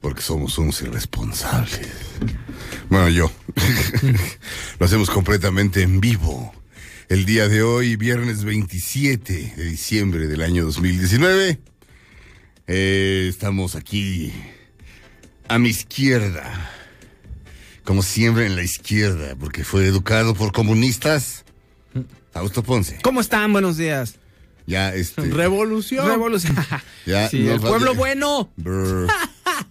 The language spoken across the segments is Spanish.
porque somos unos irresponsables. Bueno, yo. Lo hacemos completamente en vivo. El día de hoy, viernes 27 de diciembre del año 2019. Eh, estamos aquí a mi izquierda. Como siempre en la izquierda, porque fue educado por comunistas. Fausto Ponce. ¿Cómo están? Buenos días. Ya, este. Revolución. Revolución. Ya, Sí, no el pueblo ya- bueno. Brr,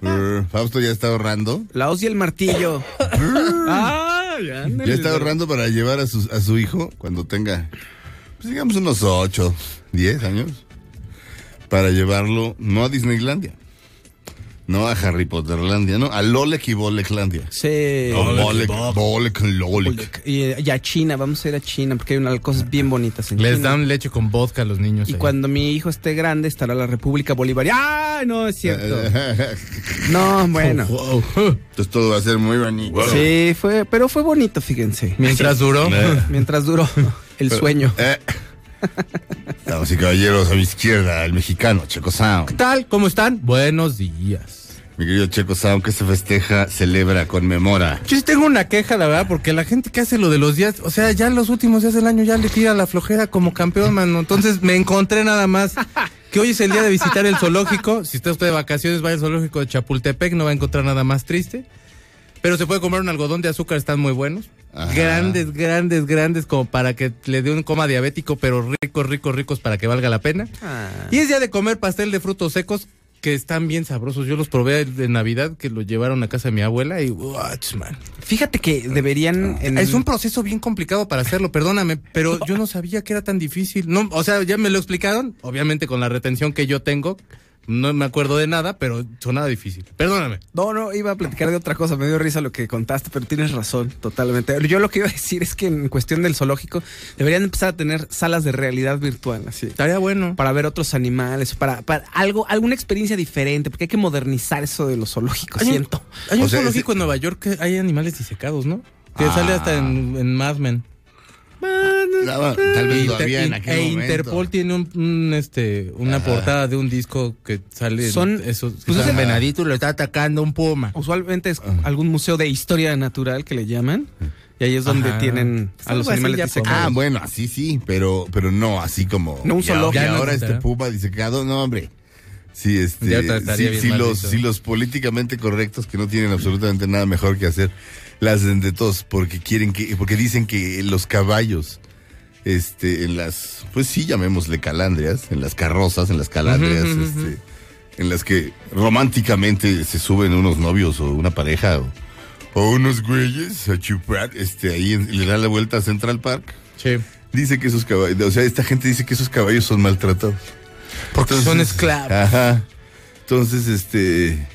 brr. Fausto ya está ahorrando. La hoz y el martillo. ah, ya, Ya está ahorrando para llevar a su, a su hijo cuando tenga, pues digamos, unos 8, 10 años. Para llevarlo, no a Disneylandia. No a Harry Potterlandia, no, a Lolek y Boleklandia. Sí. O Bolek, Bolek, Lolek. Y, y a China, vamos a ir a China porque hay unas cosas bien bonitas en Les China. dan leche con vodka a los niños. Y ahí. cuando mi hijo esté grande estará la República Bolivariana. ¡Ah! No, es cierto. No, bueno. Entonces todo va a ser muy bonito. Sí, fue, pero fue bonito, fíjense. Mientras duró. Mientras duró el sueño. Eh. Damas y caballeros, a mi izquierda, el mexicano, Checo Sound. ¿Qué tal? ¿Cómo están? Buenos días. Mi querido Checo Sound, que se festeja, celebra, conmemora. Yo sí tengo una queja, la verdad, porque la gente que hace lo de los días, o sea, ya en los últimos días del año ya le tira la flojera como campeón, mano. Entonces me encontré nada más que hoy es el día de visitar el zoológico. Si está usted de vacaciones, vaya al zoológico de Chapultepec, no va a encontrar nada más triste. Pero se puede comer un algodón de azúcar, están muy buenos. Ajá. Grandes, grandes, grandes, como para que le dé un coma diabético, pero ricos, ricos, ricos para que valga la pena. Ah. Y es día de comer pastel de frutos secos que están bien sabrosos. Yo los probé de Navidad, que lo llevaron a casa de mi abuela y ¡wach, man! Fíjate que deberían. en- Es un proceso bien complicado para hacerlo, perdóname, pero yo no sabía que era tan difícil. No, o sea, ya me lo explicaron, obviamente con la retención que yo tengo, no me acuerdo de nada, pero sonaba difícil. Perdóname. No, no, iba a platicar de otra cosa. Me dio risa lo que contaste, pero tienes razón, totalmente. Yo lo que iba a decir es que en cuestión del zoológico deberían empezar a tener salas de realidad virtual, así. Estaría bueno. Para ver otros animales, para, para algo, alguna experiencia diferente, porque hay que modernizar eso de los zoológicos, Hay un- siento. Hay un O sea, zoológico ese- en Nueva York que hay animales disecados, ¿no? Que Ah. sale hasta en, en Mad Men. Tal vez en aquel e momento. Interpol tiene un, un, este una portada de un disco que sale Son- esos pues es venadito y lo está atacando un puma. Usualmente es algún museo de historia natural que le llaman, y ahí es donde Ajá. tienen a los animales ya disecados. Ah, bueno, así sí, pero, pero no, así como. No un y ahora- zoológico. Y Ya no ahora este puma disecado, no, hombre. Sí, este. Ya sí, sí los, sí, los políticamente correctos que no tienen absolutamente nada mejor que hacer, las hacen de todos porque quieren que, porque dicen que los caballos, este, en las, pues sí, llamémosle calandrias, en las carrozas, en las calandrias, este, en las que románticamente se suben unos novios o una pareja o, o unos güeyes a chupar, este, ahí en- le dan la vuelta a Central Park. Sí. Dice que esos caballos, o sea, esta gente dice que esos caballos son maltratados. Porque son esclavos. Ajá. Entonces, este.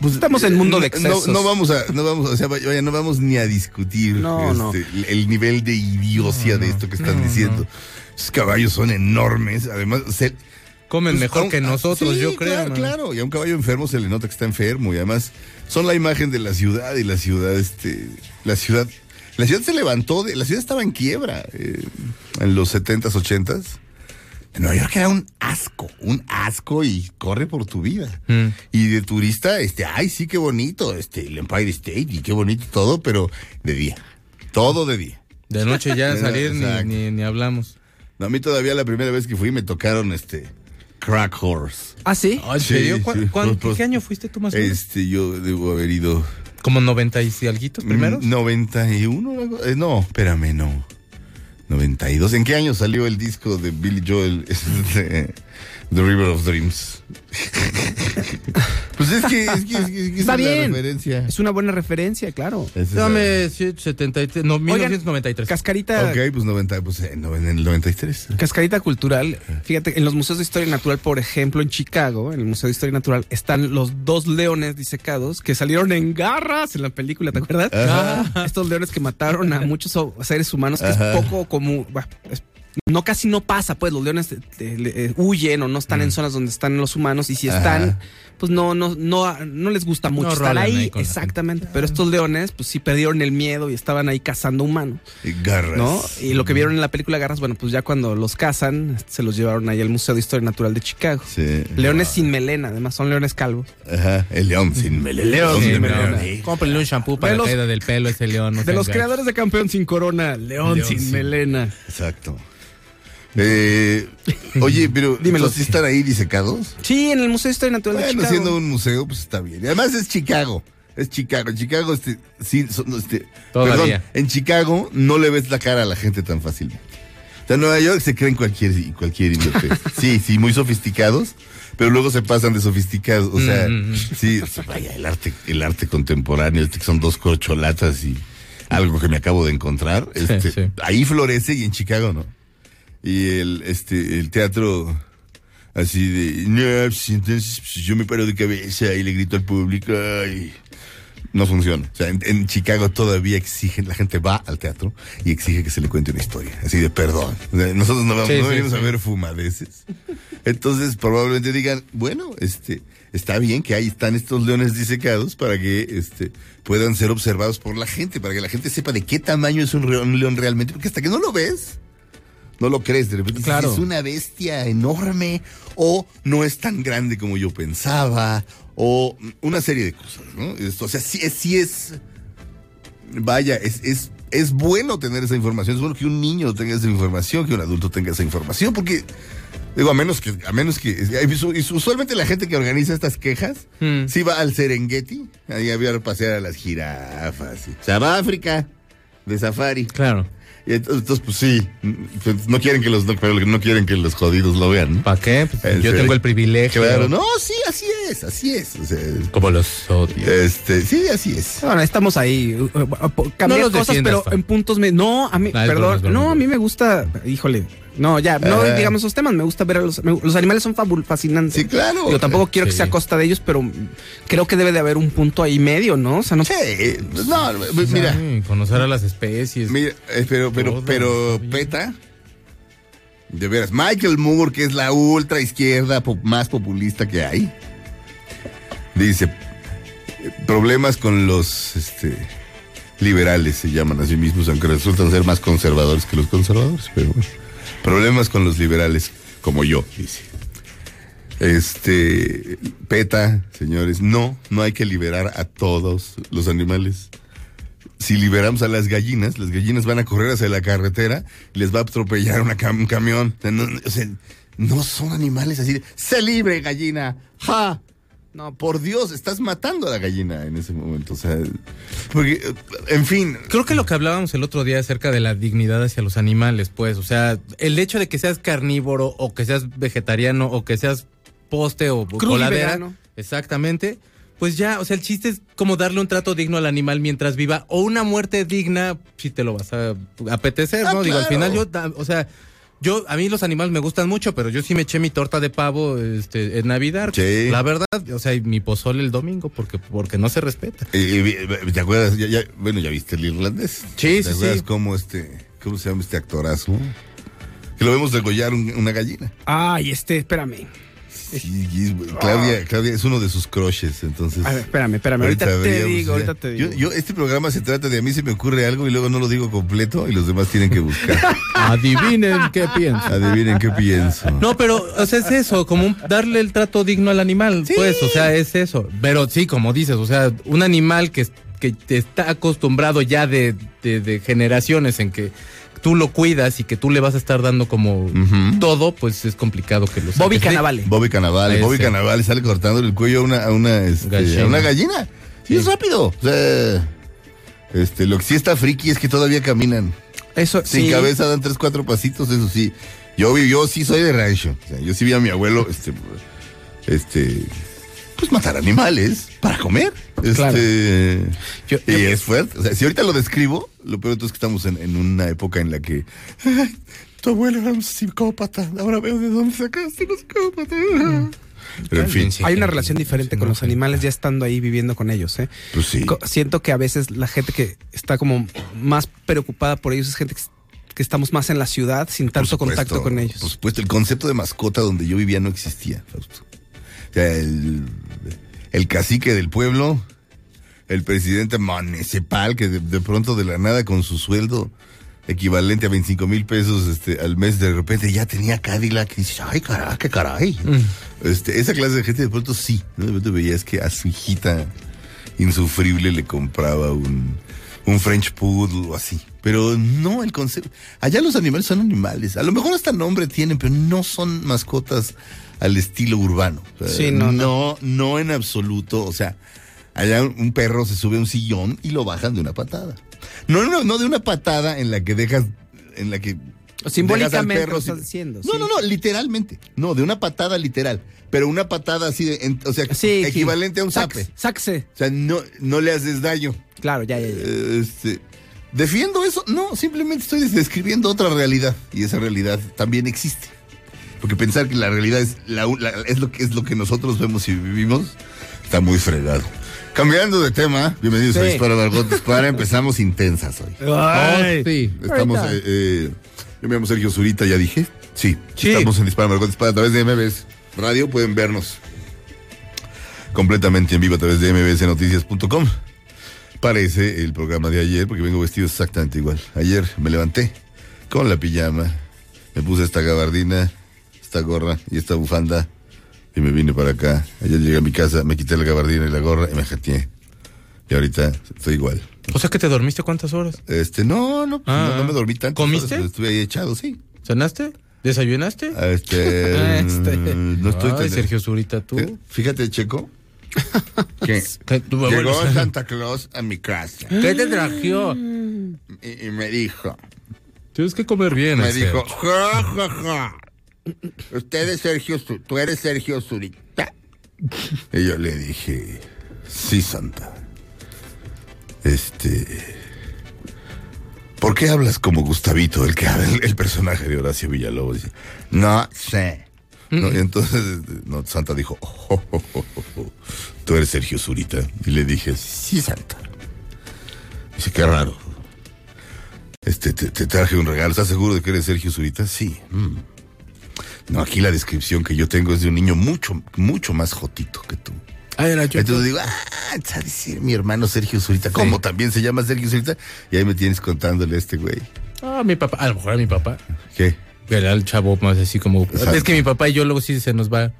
Pues, Estamos en mundo de excesos. No, no vamos a, no vamos, o sea, vaya, no vamos ni a discutir No, este, el- el nivel de idiocia de esto que están diciendo. Esos caballos son enormes, además, se- Comen pues, mejor que nosotros, sí, yo creo. Claro, claro, y a un caballo enfermo se le nota que está enfermo, y además son la imagen de la ciudad, y la ciudad, este, la ciudad, la ciudad se levantó, de, la ciudad estaba en quiebra eh, en los 70s, 80s. Nueva York era un asco, un asco y corre por tu vida. Mm. Y de turista, este, ay, sí, qué bonito, este, el Empire State y qué bonito todo, pero de día. Todo de día. De noche ya salir ni, ni, ni hablamos. No, a mí todavía la primera vez que fui me tocaron, este, Crack Horse. Ah, sí. Ah, ¿En Sí, serio? ¿Cuán- sí. cuán- Pues, ¿Qué año fuiste tú más o menos? Este, yo debo haber ido. ¿Como 90 y alguitos primeros? Mm, 91, algo- eh, no, espérame, no. 92. ¿En qué año salió el disco de Billy Joel? The River of Dreams. pues es que es, que, es, que- es que Está es bien. referencia. Es una buena referencia, claro. Es Dame sí, 73, no, 1993. Cascarita, Ok, pues 90, pues en, en el 93. cascarita cultural. Fíjate, en los museos de historia natural, por ejemplo, en Chicago, en el Museo de Historia Natural, están los dos leones disecados que salieron en garras en la película, ¿te acuerdas? Estos leones que mataron a muchos seres humanos, que Ajá. es poco común. bueno, es- no casi no pasa, pues los leones eh, eh, huyen o no están en zonas donde están los humanos y si están, Ajá. pues no, no, no, no les gusta mucho No estar ahí. ahí con la exactamente. Pero estos leones, pues sí perdieron el miedo y estaban ahí cazando humanos. Y Garras. ¿no? Y lo que vieron en la película Garras, bueno, pues ya cuando los cazan, se los llevaron ahí al Museo de Historia Natural de Chicago. Sí. Leones sin melena, además son leones calvos. Ajá, el león sin melena. León Sí, sin melena. Cómprenle un shampoo para De la los- caída del pelo ese león. no De los creadores de Campeón sin Corona, León, León sin sin- melena. Exacto. Eh, oye, pero Dímelo. ¿los sí están ahí disecados? Sí, en el Museo de Historia Natural de Bueno, Chicago. siendo un museo, pues está bien. Y además es Chicago. Es Chicago. En Chicago, este, sí, son, este, Todavía. perdón, en Chicago no le ves la cara a la gente tan fácilmente. O sea, en Nueva York se creen cualquier, cualquier idiotez. Sí, sí, muy sofisticados, pero luego se pasan de sofisticados. O sea, Mm, mm, mm. sí, o sea, vaya, el arte, el arte contemporáneo, este que son dos corcholatas y algo que me acabo de encontrar. Este, sí. Ahí florece y en Chicago no. Y el, este, el teatro así de, no, pues, entonces pues, yo me paro de cabeza y le grito al público no funciona. O sea, en, en Chicago todavía exigen, la gente va al teatro y exige que se le cuente una historia, así de perdón. O sea, Nosotros no, vamos, Sí, no sí, venimos sí. a ver fumadeces. Entonces probablemente digan, bueno, este, está bien que ahí están estos leones disecados para que este puedan ser observados por la gente, para que la gente sepa de qué tamaño es un león realmente, porque hasta que no lo ves, no lo crees, de repente Claro. es una bestia enorme o no es tan grande como yo pensaba o una serie de cosas, ¿no? Esto, o sea, sí es, sí es, vaya, es, es, es bueno tener esa información, es bueno que un niño tenga esa información, que un adulto tenga esa información, porque digo, a menos que, a menos que, usualmente la gente que organiza estas quejas, Mm. sí va al Serengeti, ahí a pasear a las jirafas, y- o sea, va a África de safari. Claro. Y entonces, pues sí, pues, no quieren que los no, no quieren que los jodidos lo vean. ¿no? ¿Para qué? Pues, yo serio. tengo el privilegio. Claro, no, sí, así es, así es. O sea, Como los odio. este, sí, así es. Bueno, estamos ahí. uh, uh, Cambiar No los cosas, pero en puntos. Me, no, a mí, perdón. broma, es broma, no, a mí me gusta. Híjole. No, ya, no Ajá. digamos esos temas. Me gusta ver a los. me- los animales son fabul- fascinantes. Sí, claro. Yo tampoco quiero que sea a costa de ellos, pero creo que debe de haber un punto ahí medio, ¿no? O sea, no. Sí, no, pues, mira, conocer a las especies. mira, eh, pero, pero, pero. PETA, de veras, Michael Moore, que es la ultra izquierda po- más populista que hay, dice, problemas con los, este, liberales se llaman a sí mismos, aunque resultan ser más conservadores que los conservadores, pero bueno, problemas con los liberales, como yo, dice. Este, PETA, señores, no, no hay que liberar a todos los animales. Si liberamos a las gallinas, las gallinas van a correr hacia la carretera y les va a atropellar una cam- un camión. O sea, no, o sea, no son animales así de, ¡se libre, gallina! ¡Ja! No, por Dios, estás matando a la gallina en ese momento. O sea, porque, en fin, Creo que lo que hablábamos el otro día acerca de la dignidad hacia los animales, pues, o sea, el hecho de que seas carnívoro o que seas vegetariano o que seas poste o coladera, exactamente, pues ya, o sea, el chiste es como darle un trato digno al animal mientras viva o una muerte digna si te lo vas a apetecer, Ah, ¿no? Digo, al final yo, o sea, yo, a mí los animales me gustan mucho, pero yo sí me eché mi torta de pavo este, en Navidad. Sí. La verdad, o sea, y mi pozole el domingo porque, porque no se respeta. eh, eh, ¿te acuerdas? Ya- ya- bueno, ya viste el irlandés. Sí, ¿Te sí, acuerdas sí. cómo este, cómo se llama este actorazo? Que lo vemos degollar un- una gallina. Ay, este, espérame. Sí, y es- Claudia, Claudia es uno de sus crushes, entonces. A ver, espérame, espérame. Ahorita, te veríamos, digo, ahorita te digo. Yo, yo- este programa se trata de a mí se me ocurre algo y luego no lo digo completo y los demás tienen que buscar. Adivinen qué pienso. Adivinen qué pienso. No, pero, o sea, es eso, como un- darle el trato digno al animal, pues, o sea, es eso. Pero sí, como dices, o sea, un animal que, que te está acostumbrado ya de, de- de generaciones en que tú lo cuidas y que tú le vas a estar dando como todo, pues es complicado que lo Bobby saques. Cannavale. Bobby Cannavale, Ese. Bobby Cannavale sale cortando el cuello a una, a una, este, Gallina. a una gallina. Sí, es rápido. O sea, este, lo que sí está friki es que todavía caminan. Eso, Sin sí. cabeza dan tres, cuatro pasitos, eso sí. Yo, yo sí soy de rancho. O sea, yo sí vi a mi abuelo, este, este, pues matar animales para comer. Claro. Este, Yo- y es fuerte. O sea, si ahorita lo describo, lo peor de todo es que estamos en, en una época en la que "Ay, tu abuelo era un psicópata. Ahora veo de dónde sacaste un psicópata. Pero en fin, Hay una relación diferente con los animales ya estando ahí viviendo con ellos, ¿eh? pues sí. Siento que a veces la gente que está como más preocupada por ellos es gente que, que estamos más en la ciudad sin tanto supuesto, contacto con ellos. Por supuesto, el concepto de mascota donde yo vivía no existía, Fausto. O sea, el, el cacique del pueblo, el presidente municipal que de, de pronto de la nada con su sueldo equivalente a 25 mil pesos este, al mes, de repente ya tenía Cadillac y dices, ay, caray, qué caray. Este, esa clase de gente de pronto sí, ¿no? de pronto veías que a su hijita insufrible le compraba un, un French Poodle o así. Pero no el concepto. Allá los animales son animales. A lo mejor hasta nombre tienen, pero no son mascotas al estilo urbano. O sea, Sí, no, no, no en absoluto. O sea, allá un perro se sube a un sillón y lo bajan de una patada. No, no, no de una patada en la que dejas, en la que Simbólicamente al lo estás diciendo, No, sí. no, no, literalmente. No, de una patada literal. Pero una patada así de, en- o sea, Sí, equivalente a un zape. Sáquese. O sea, no, no le haces daño. Claro, ya, ya, ya. Eh, Este, ¿Defiendo eso? No, simplemente estoy describiendo otra realidad. Y esa realidad también existe. Porque pensar que la realidad es, la, la- es, lo, que, es lo que nosotros vemos y vivimos está muy fregado. Cambiando de tema, bienvenidos a Sí. Dispara Margot Dispara. Empezamos intensas hoy. Oh, sí. Estamos, eh, eh, yo me llamo Sergio Zurita, ya dije. Sí, Sí. estamos en Dispara Margot Dispara a través de MBS Radio. Pueden vernos completamente en vivo a través de mbsnoticias.com. Parece el programa de ayer porque vengo vestido exactamente igual. Ayer me levanté con la pijama, me puse esta gabardina, esta gorra y esta bufanda y me vine para acá. Ayer llegué a mi casa, me quité la gabardina y la gorra y me jateé. Y ahorita estoy igual. O sea que te dormiste cuántas horas? Este, no, no, Ah. no, no me dormí tanto. ¿Comiste? Estuve ahí echado, sí. ¿Cenaste? ¿Desayunaste? Ah, Este, Este. mm, no estoy Ay, tan- Sergio Zurita, tú. Eh, Fíjate, Checo, ¿Qué, tú- llegó Santa Claus a mi casa ¿Qué te trajo? y, y me dijo, Tienes que comer bien. me dijo, ja, ja, ja. Usted es Sergio, tú eres Sergio Zurita. Y yo le dije, sí, Santa. Este, ¿por qué hablas como Gustavito, el que el, el personaje de Horacio Villalobos? No sé. No, y entonces, este, no, Santa dijo, "Oh, oh, oh, tú eres Sergio Zurita. Y le dije, sí, Santa. Dice, qué raro. Este, te, te traje un regalo. ¿Estás seguro de que eres Sergio Zurita? Sí. Mm. No, aquí la descripción que yo tengo es de un niño mucho, mucho más jotito que tú. Ah, era yo. Entonces digo, ah, a decir mi hermano Sergio Zurita, como también se llama Sergio Zurita, y ahí me tienes contándole a este güey. Ah, mi papá. A lo mejor a mi papá. ¿Qué? Era el chavo más así como. Exacto. Es que mi papá y yo luego sí se nos va.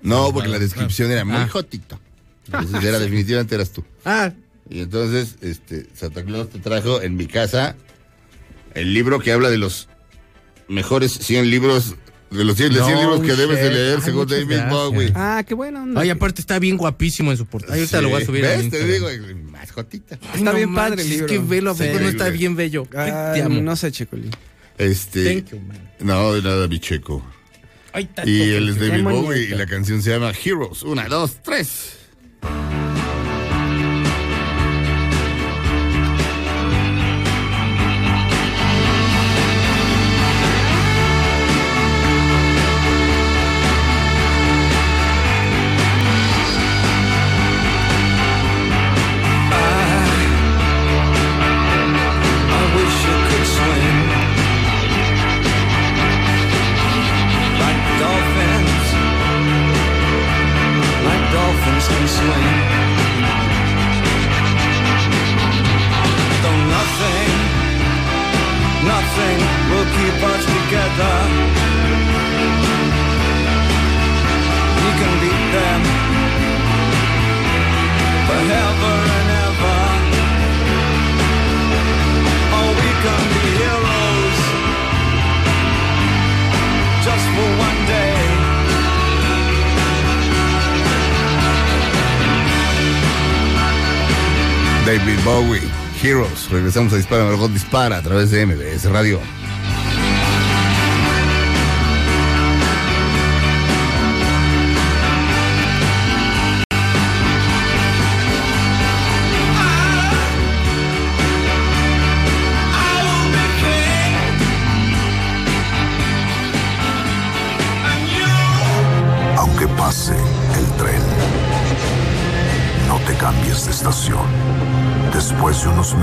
No, porque la descripción era muy Ah. jotito. Entonces era definitivamente eras tú. Ah, Y entonces, este, Santa Claus te trajo en mi casa el libro que habla de los mejores 100 libros, de los 100, de 100 No, libros que debes de leer Ay, según David. Bowie. Ah, qué bueno. ay, aparte está bien guapísimo en su portada. Ahorita lo voy a Sí, subir a ¿Ves? mi Te digo, más jotita. Ay, Está no bien padre el libro. Es que velo, ¿a poco Sí. no está bien bello? Ay, te amo. no sé, Checoli. Este, Thank you, man. no, de nada, mi checo. Ay, Y él es David. Bowie y la canción se llama Heroes. Una, dos, tres. David Bowie, Heroes. Regresamos a Dispara, Margot Dispara a través de MBS Radio.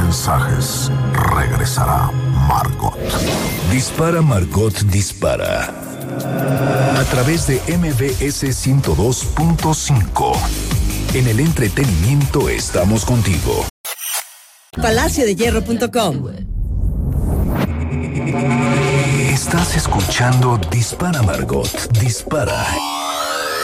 Mensajes, regresará Margot. Dispara Margot Dispara. A través de MBS 102.5. En el entretenimiento estamos contigo. PalacioDeHierro.com Estás escuchando Dispara Margot Dispara.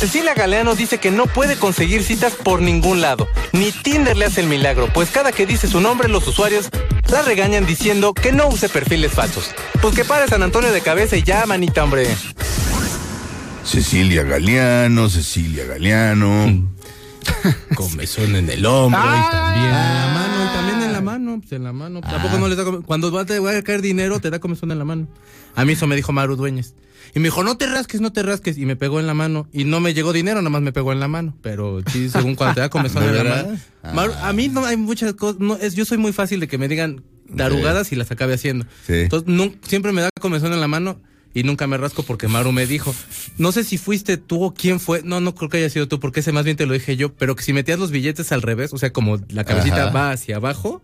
Cecilia Galeano dice que no puede conseguir citas por ningún lado. Ni Tinder le hace el milagro, pues cada que dice su nombre los usuarios la regañan diciendo que no use perfiles falsos. Pues que pare San Antonio de cabeza y ya, manita, hombre. Cecilia Galeano, Cecilia Galeano. Comezón en el hombro y también en la mano, y también en la mano, pues en la mano. Tampoco no les da Cuando va a caer dinero, te da comezón en la mano. A mí eso me dijo Maru Dueñas. Y me dijo, no te rasques, no te rasques. Y me pegó en la mano. Y no me llegó dinero, nada más me pegó en la mano. Pero sí, según cuando te da comezón ¿De en la mano. Maru, a mí no hay muchas cosas. No, es, yo soy muy fácil de que me digan tarugadas y las acabe haciendo. Sí. Entonces, siempre me da comezón en la mano. Y nunca me rasco porque Maru me dijo. No sé si fuiste tú o quién fue. No, no creo que haya sido tú, porque ese más bien te lo dije yo. Pero que si metías los billetes al revés, o sea, como la cabecita Ajá. va hacia abajo,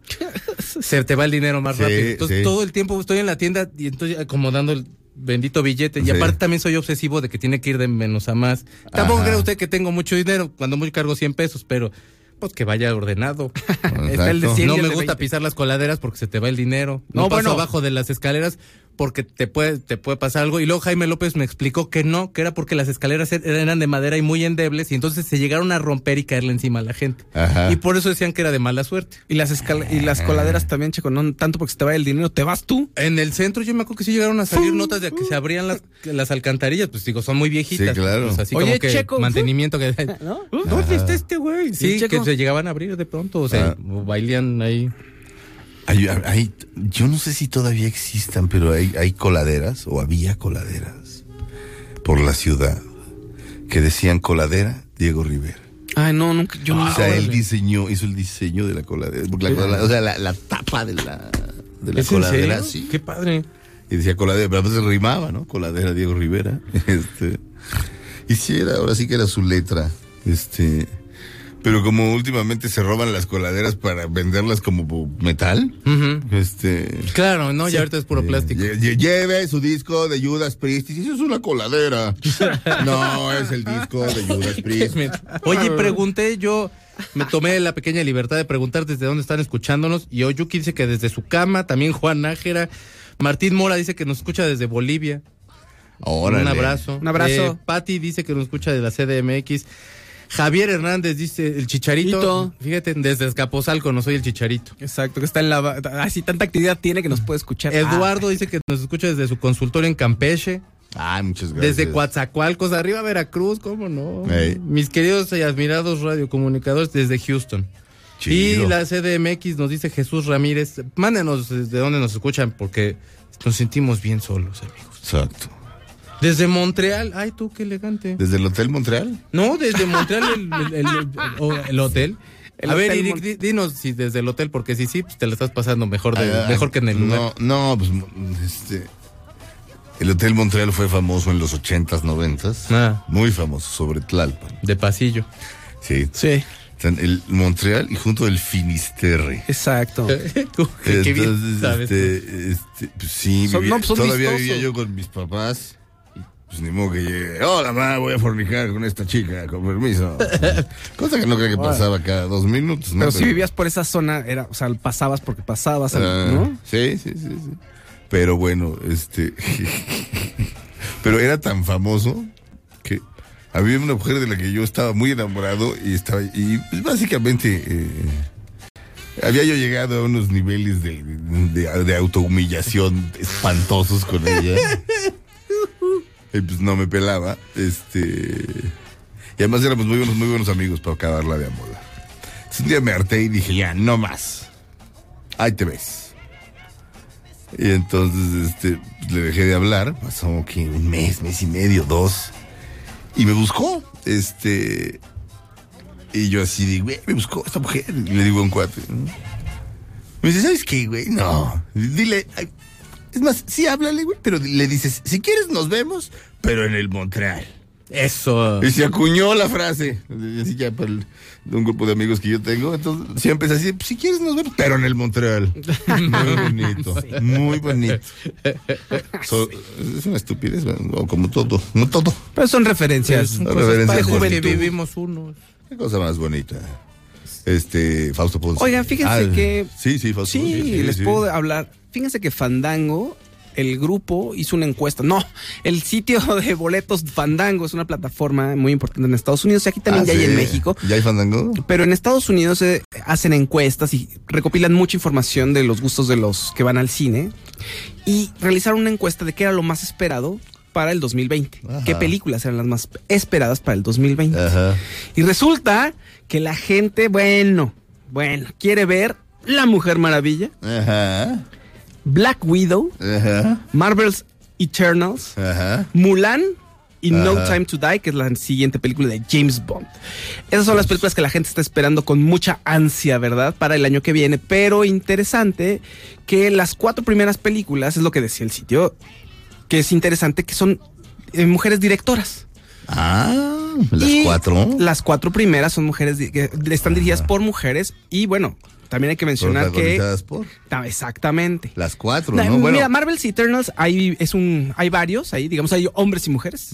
se te va el dinero más Sí, rápido. Entonces, sí. todo el tiempo estoy en la tienda y entonces acomodando el bendito billete. Y aparte también soy obsesivo de que tiene que ir de menos a más. Tampoco Ajá. cree usted que tengo mucho dinero. Cuando muy cargo 100 pesos, pero pues que vaya ordenado. Está el de Exacto. 100 y No el me de gusta 20. pisar las coladeras porque se te va el dinero. No, No, paso bueno. abajo de las escaleras porque te puede, te puede pasar algo. Y luego Jaime López me explicó que no, que era porque las escaleras er- eran de madera y muy endebles y entonces se llegaron a romper y caerle encima a la gente. Ajá. Y por eso decían que era de mala suerte. Y las, escal- y las coladeras también, Checo, no tanto porque se te vaya el dinero, te vas tú. En el centro yo me acuerdo que sí llegaron a salir notas de que se abrían las, las alcantarillas, pues digo, son muy viejitas. Sí, claro. Pues así Oye, como que Checo, mantenimiento que... ¿No? ¿Dónde está este güey? Sí, que se llegaban a abrir de pronto, o sea, Ah. o bailían ahí. Hay- hay- yo no sé si todavía existan, pero hay, hay coladeras o había coladeras por la ciudad que decían coladera Diego Rivera. Ay, no, nunca, yo o nunca. sea, él diseñó, hizo el diseño de la coladera. porque la o sea, la, la tapa de la, de la ¿Es en coladera, serio? sí. Qué padre. Y decía coladera, pero veces rimaba, ¿no? Coladera Diego Rivera. Este. Y sí, era, ahora sí que era su letra. Este. Pero como últimamente se roban las coladeras para venderlas como metal, este. Claro, no, ya ahorita es puro eh, plástico. lle- lle- Lleve su disco de Judas Priest. Y eso es una coladera. no, es el disco de Judas Priest. Oye, pregunté yo, me tomé la pequeña libertad de preguntar desde dónde están escuchándonos y Oyuki dice que desde su cama, también Juan Nájera, Martín Mora dice que nos escucha desde Bolivia. Órale. Un abrazo. Un abrazo. Eh, Patti dice que nos escucha de la CDMX. Javier Hernández dice el chicharito. Chito. Fíjate, desde Escaposalco no soy el chicharito. Exacto, que está en la. Así tanta actividad tiene que nos puede escuchar. Eduardo dice que nos escucha desde su consultorio en Campeche. Ay, muchas gracias. Desde Coatzacoalcos, arriba Veracruz, ¿cómo no? Mis queridos y admirados radiocomunicadores desde Houston. Chido. Y la CDMX nos dice Jesús Ramírez. Mándenos desde dónde nos escuchan porque nos sentimos bien solos, amigos. Exacto. Desde Montreal. Ay, tú, qué elegante. ¿Desde el Hotel Montreal? No, desde Montreal, el, el- el- el- o el hotel. El A ver, Mon- di- dinos si desde el hotel, porque si sí, pues te la estás pasando mejor, de- Ah, mejor que en el lugar. No, no, pues este. El Hotel Montreal fue famoso en los 80s, 90s. Ah. Muy famoso, sobre Tlalpan. De pasillo. Sí. Sí, Están el Montreal y junto el Finisterre. exacto. Tú, qué bien Entonces, sabes. este, este, pues sí, Son- vivía- no, pues son todavía vistosos. vivía yo con mis papás. Pues ni modo que llegue. Hola, mamá, voy a fornicar con esta chica, con permiso. Cosa que no creo que pasaba cada dos minutos, ¿no? Pero si vivías por esa zona, era, o sea, pasabas porque pasabas, Ah, ¿no? Sí, sí, sí, sí. Pero bueno, este. Pero era tan famoso que había una mujer de la que yo estaba muy enamorado y estaba y pues, básicamente eh, había yo llegado a unos niveles de, de, de autohumillación espantosos con ella. Y pues no me pelaba. Este. Y además éramos muy buenos, muy buenos amigos para acabarla de moda. Un día me harté y dije, ya, no más. Ahí te ves. Y entonces este, le dejé de hablar. Pasó que un mes, mes y medio, dos. Y me buscó. Este. Y yo así digo, güey, me buscó esta mujer. Y le digo un cuate. Me dice, ¿sabes qué, güey? No. Dile. Es más, sí, háblale, güey. Pero le dices, si quieres nos vemos, pero en el Montreal. Eso. Y se acuñó la frase. Así ya para el- de un grupo de amigos que yo tengo. Entonces siempre es así, "Pues, si quieres nos vemos, pero en el Montreal. Muy bonito, muy bonito. So- es una estupidez, o como todo, no todo. Pero son referencias. Son cosas referencias que vivimos unos. Qué cosa más bonita. Este, Fausto Ponce. Oigan, fíjense que- Sí, sí, Fausto. Sí, les sí. puedo hablar. Fíjense que Fandango, el grupo, hizo una encuesta. No, el sitio de boletos Fandango es una plataforma muy importante en Estados Unidos y aquí también Ah, ya hay en México. ¿Ya hay fandango? Pero en Estados Unidos eh, hacen encuestas y recopilan mucha información de los gustos de los que van al cine. Y realizaron una encuesta de qué era lo más esperado para el 2020. Ajá. ¿Qué películas eran las más esperadas para el 2020? Ajá. Y resulta que la gente, bueno, bueno, quiere ver La Mujer Maravilla, Ajá. Black Widow. Marvel's Eternals, Ajá. Mulan y No. Time to Die, que es la siguiente película de James Bond. Esas son las películas que la gente está esperando con mucha ansia, ¿verdad? Para el año que viene. Pero interesante que las cuatro primeras películas, es lo que decía el sitio, que es interesante que son eh, mujeres directoras. Ah, las Y cuatro. Las cuatro primeras son mujeres, que están dirigidas por mujeres y bueno, también hay que mencionar que... Por Ta- Exactamente. las cuatro, ¿no? Bueno, Mira, Marvel's Eternals hay, es un, hay varios ahí, digamos, hay hombres y mujeres,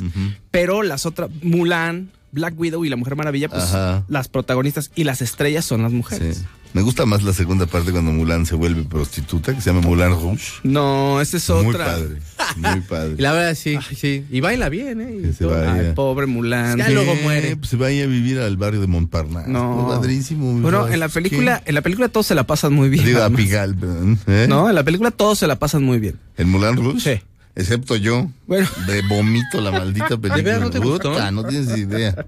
pero las otras, Mulan, Black Widow y la Mujer Maravilla, pues Ajá. las protagonistas y las estrellas son las mujeres. sí. Me gusta más la segunda parte cuando Mulan se vuelve prostituta, que se llama Mulan Rouge. No, esa es Muy otra. padre, muy padre. La verdad, sí, sí. Y baila bien, ¿eh? Y Que se todo. vaya. Ay, pobre Mulan. Ya Sí. luego muere. pues se vaya a vivir al barrio de Montparnasse. No. Padrísimo. Bueno, en la película, en la película todos se la pasan muy bien. Digo, a. Pigal, ¿eh? No, en la película todos se la pasan muy bien. ¿En Mulan Rouge? Sí. Excepto yo. Bueno. De vomito la maldita película. ¿De veras no te gustó? No tienes idea.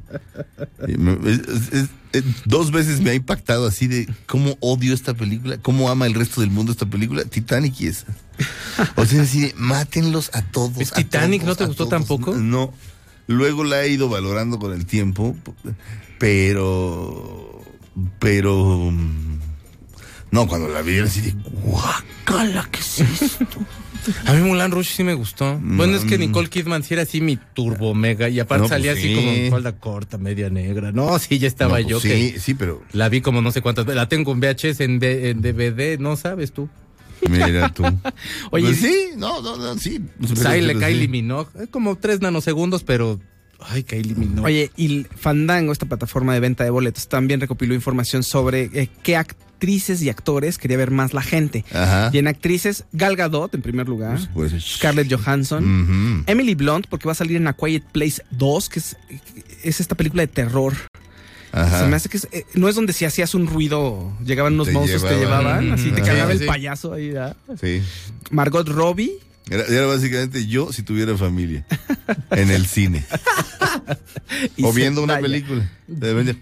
Es- es- es- dos veces me ha impactado así de cómo odio esta película, cómo ama el resto del mundo esta película. Titanic y esa. O sea, así de, mátenlos a todos. ¿Es a Titanic? todos, ¿No te gustó todos. tampoco? No. Luego la he ido valorando con el tiempo, pero. Pero. mm, No, cuando la vi era así de, guácala, ¿qué es esto? A mí Mulan Rouge sí me gustó. Bueno, es que Mm. Nicole Kidman sí era así mi turbo mega. Y aparte No, pues salía así sí. como en falda corta, media negra. No, sí, ya estaba No, pues yo sí, que sí, pero la vi como no sé cuántas veces. La tengo en VHS, en, D- en DVD, no sabes tú. mira tú. Oye, Pues sí, no, no, no, sí. Ahí le Pero Kylie sí. Minogue. Es como tres nanosegundos, pero. Ay, Kylie Minogue. Oye, y Fandango, esta plataforma de venta de boletos, también recopiló información sobre eh, qué actrices y actores quería ver más la gente. Ajá. Y en actrices, Gal Gadot en primer lugar, Pues, Scarlett Johansson. Emily Blunt, porque va a salir en A Quiet Place 2, que es, es esta película de terror. Ajá. Se me hace que es, eh, no es donde si hacías un ruido, llegaban unos monstruos, te llevaban. así te cagaba Sí, el sí. payaso ahí. ¿verdad? Sí. Margot Robbie. Era, era básicamente yo si tuviera familia en el cine o viendo una película. De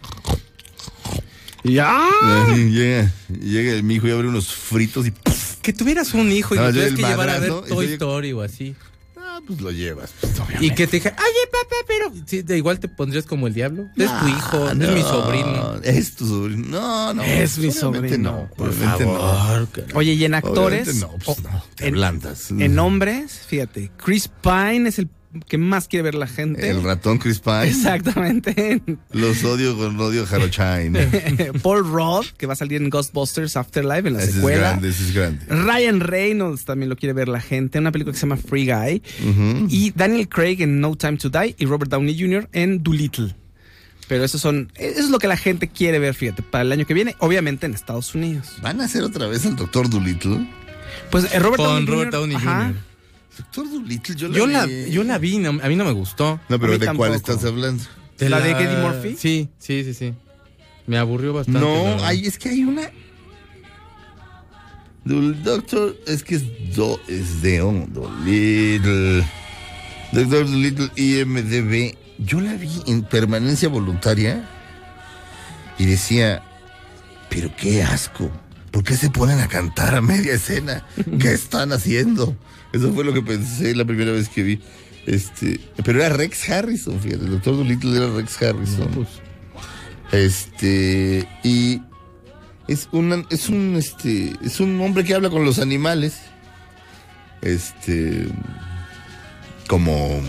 ¡Ya! llega, llega mi hijo y abre unos fritos y ¡puf! Que tuvieras un hijo y No, tuvieras que llevar a ver Toy Story o así. ah, pues lo llevas. pues, obviamente. Y que te dije, oye, papá, pero. Sí, de igual te pondrías como el diablo. Es tu hijo, es mi No, sobrino. Es tu sobrino. No, no. Es mi sobrino. No, Por no. Oye, y en actores. Obviamente no, pues no, te en, en hombres, fíjate, Chris Pine es el que más quiere ver la gente. El ratón Chris Pine. Exactamente. Los odio con odio Jarochain. Paul Rudd, que va a salir en Ghostbusters Afterlife en la Ese es secuela. grande, ese es grande. Ryan Reynolds también lo quiere ver la gente. Una película que se llama Free Guy. Y Daniel Craig en No Time to Die. Y Robert Downey Jr. en Doolittle. Pero eso son, eso es lo que la gente quiere ver, fíjate, para el año que viene, obviamente en Estados Unidos. ¿Van a hacer otra vez al doctor Dolittle? Pues eh, Robert Con Downey Robert Jr., Downey ajá, Jr. Doctor Dolittle, yo la Yo la, vi. yo la vi, no- a mí no me gustó. No, pero ¿de cuál estás hablando? ¿La de Eddie Murphy? Sí, sí, sí, sí. Me aburrió bastante. la No, verdad. ay, es que hay una. Doctor, es que es, do, es de on, Dolittle. Doctor Dolittle IMDB. Yo la vi en permanencia voluntaria y decía, pero qué asco. ¿Por qué se ponen a cantar a media escena? ¿Qué están haciendo? Eso fue lo que pensé la primera vez que vi. Este, pero era Rex Harrison, fíjate, el doctor Dolittle era Rex Harrison. Pues, Este, y es una, es un, este, es un hombre que habla con los animales. Este, como,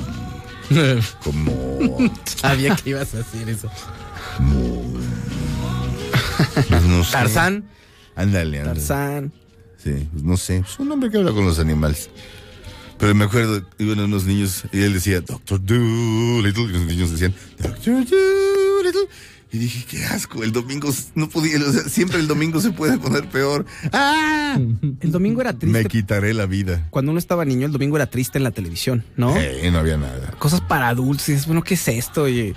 como, Sabía que ibas a decir eso. pues no sé. Tarzán. Ándale, ándale. Tarzán. Sí, pues no sé, es un hombre que habla con los animales. Pero me acuerdo, iban unos niños y él decía, Doctor Dolittle, y los niños decían, Doctor Dolittle. Y dije, qué asco, el domingo no podía, o sea, siempre el domingo se puede poner peor. ¡Ah! El domingo era triste. Me quitaré la vida. Cuando uno estaba niño, el domingo era triste en la televisión, ¿no? Eh, no había nada. Cosas para dices, bueno, ¿qué es esto? Y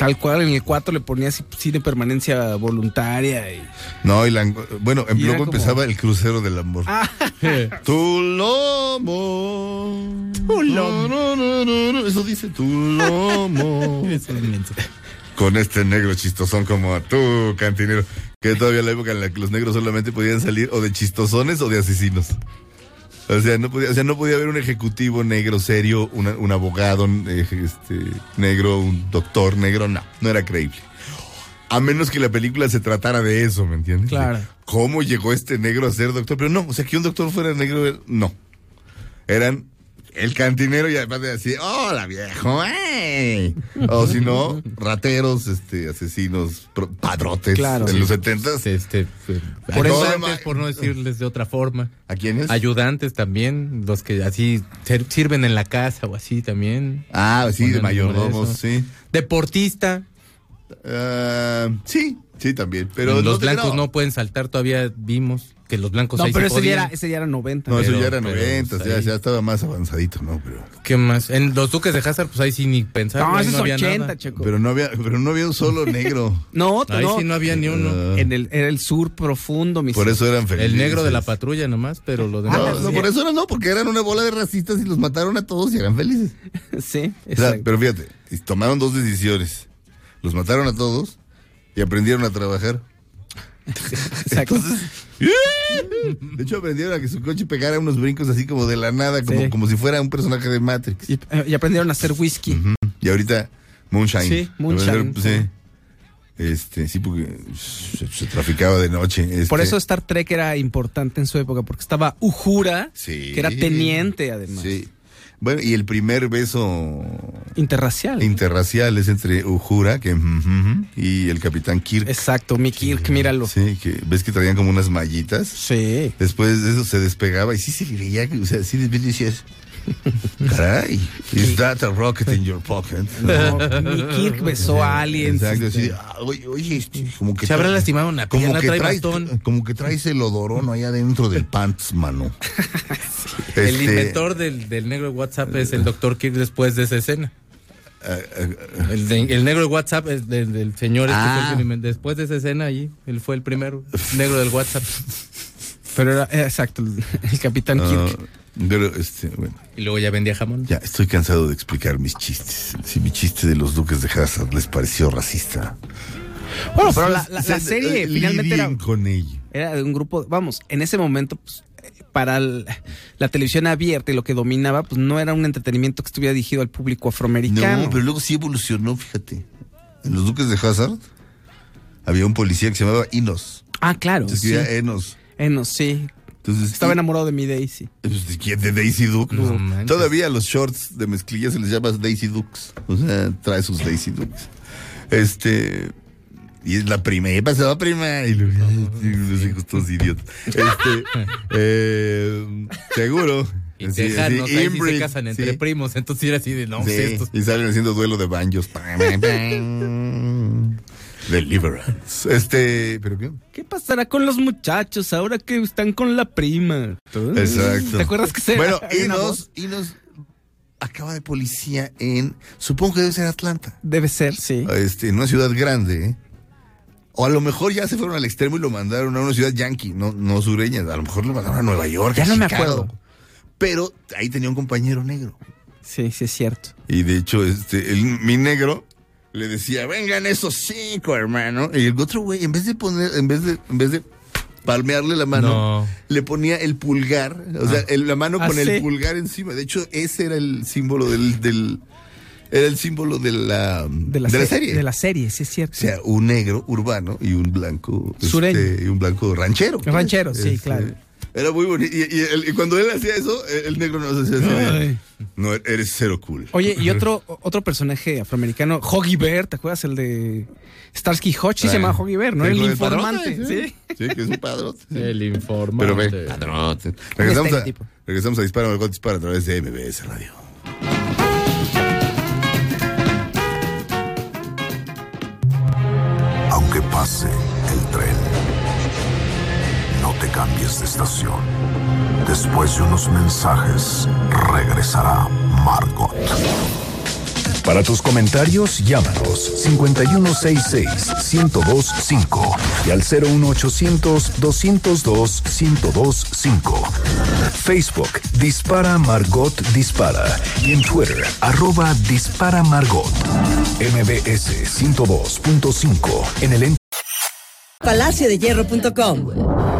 tal cual en el 4 le ponía así, sí de permanencia voluntaria. Y... No, y la- bueno, en Y era luego como- empezaba el crucero del amor. Ah, Tu lomo. Tu lomo. No, no, no, no, Eso dice tu lomo. Con este negro chistosón como tú, cantinero. Que todavía la época en la que los negros solamente podían salir o de chistosones o de asesinos. O sea, no podía, o sea, no podía haber un ejecutivo negro serio, una- un abogado eh, este, negro, un doctor negro, no, no era creíble. A menos que la película se tratara de eso, ¿me entiendes? Claro. ¿Cómo llegó este negro a ser doctor? Pero no, o sea, que un doctor fuera negro, no. Eran el cantinero y además de así, hola viejo, ¡ey! O si no, rateros, este, asesinos, pro- padrotes Claro. los setentas. Este, Por eso- por no decirles de otra forma. ¿A quiénes? Ayudantes también, los que así ser- sirven en la casa o así también. Ah, sí, de Ponen mayordomos, sí. Deportista. Ah, sí, sí, también. Pero los te- blancos no. pueden saltar, todavía vimos que los blancos no, ahí pero sí ese ya, podían. era, ese ya era 90. No, eso Pero- ya era pero, 90, pues, ya, ahí- ya estaba más avanzadito, ¿no? Pero, ¿Qué más? En los Duques de Hazard, pues ahí sí ni pensar. No, ahí ese es había 80, nada. Checo. pero, no había, pero no había un solo negro. no, Ahí no. sí no había ni uno. Ah, En el, era el sur profundo, mis por eso eran felices. El negro de la patrulla nomás, pero lo demás. No, no, por eso no, no, porque eran una bola de racistas y los mataron a todos y eran felices. Sí, O sea, exacto. pero fíjate, y tomaron dos decisiones. Los mataron a todos y aprendieron a trabajar. exacto. De hecho, aprendieron a que su coche pegara unos brincos así como de la nada, como, Sí. como si fuera un personaje de Matrix. Y, eh, y aprendieron a hacer whisky. Y ahorita, Moonshine. Sí, Moonshine. Aprendieron, Sí. Este, sí, porque se, se traficaba de noche. este. Por eso Star Trek era importante en su época, porque estaba Uhura, Sí. que era teniente además. Sí. Bueno, y el primer beso Interracial. interracial es entre Uhura que, y el capitán Kirk. Exacto, mi Kirk, míralo. Sí, que ves que traían como unas mallitas. Sí. Después de eso se despegaba y sí se le veía, que, o sea, sí decías, caray, is that a rocket in your pocket? No, mi Kirk besó a aliens. Exacto, este. así, de, ah, oye, oye, este, como que Se habrá lastimado una como pierna, que trae traes, bastón. como que traes el odorón ahí adentro del pants, mano. El Este, inventor del, del negro de WhatsApp es el doctor Kirk después de esa escena. El, de- el negro de WhatsApp es del, del señor este Ah. Después de esa escena allí, él fue el primero negro del WhatsApp. Pero era, exacto, el, el capitán ah, Kirk. Pero, este, bueno, Y luego ya vendía jamón. ya estoy cansado de explicar mis chistes. Si mi chiste de los duques de Hazard les pareció racista. Bueno, pero la, la serie eh, finalmente era, con ello. era de un grupo, vamos, en ese momento, pues, para el- la televisión abierta y lo que dominaba, pues no era un entretenimiento que estuviera dirigido al público afroamericano. No, pero luego sí evolucionó, fíjate. En los Duques de Hazard había un policía que se llamaba Inos. Ah, claro. Se Sí. Enos. Enos, sí. Entonces, Estaba y- enamorado de mi Daisy. pues, ¿de quién? ¿De Daisy Duke? No manches. Todavía a los shorts de mezclilla se les llama Daisy Dukes. O sea, trae sus Daisy Dukes. Este. Y es la prima, y pasó prima. Y los hijos todos idiotas. Este. eh, seguro. Y Sí, tejanos, sí, ahí sí inbreed, se casan entre sí. primos. Entonces era así de no, estos. y salen haciendo duelo de banjos. Deliverance. Este, ¿pero qué? ¿Qué pasará con los muchachos ahora que están con la prima? Exacto. ¿Te acuerdas que se Bueno, y nos, voz? y nos acaba de policía en, supongo que debe ser Atlanta, Debe ser, sí. este, en una ciudad grande, ¿eh? O a lo mejor ya se fueron al extremo y lo mandaron a una ciudad yankee, no, no sureña. A lo mejor lo mandaron a Nueva York. Ya a no me acuerdo. Pero ahí tenía un compañero negro. Sí, sí es cierto. Y de hecho, este, el, mi negro le decía, vengan esos cinco, hermano. Y el otro güey, en vez de poner, en vez de, en vez de palmearle la mano, No. le ponía el pulgar, o sea, el- la mano Ah, con el sí. pulgar encima. De hecho, ese era el símbolo del, del era el símbolo de la, De la, de la se- serie. De la serie, sí es O cierto. sea, un negro urbano y un blanco Sureño. este, y un blanco ranchero. pues. Ranchero, sí, Este, claro. Era muy bonito. Y, y el- y cuando él hacía eso, el, negro nos hacía. Ay. No, eres cero cool. Oye, y otro, otro personaje afroamericano, Hoggy Bear, ¿te acuerdas? El de Starsky Hutch, sí se llama Hoggy Bear, ¿no? El informante, padrote, ¿sí? Sí, que es un padrote. sí. El informante. Pero ve, padrote. Regresamos a, regresamos a Dispara, Margot Dispara a través de MBS Radio. Aunque pase no te cambies de estación. Después de unos mensajes, regresará Margot. Para tus comentarios, llámanos 5166-1025 y al 01800-202-1025. Facebook, Dispara Margot Dispara. Y en Twitter, arroba Dispara Margot. MBS 102.5 en el en- palaciodehierro.com.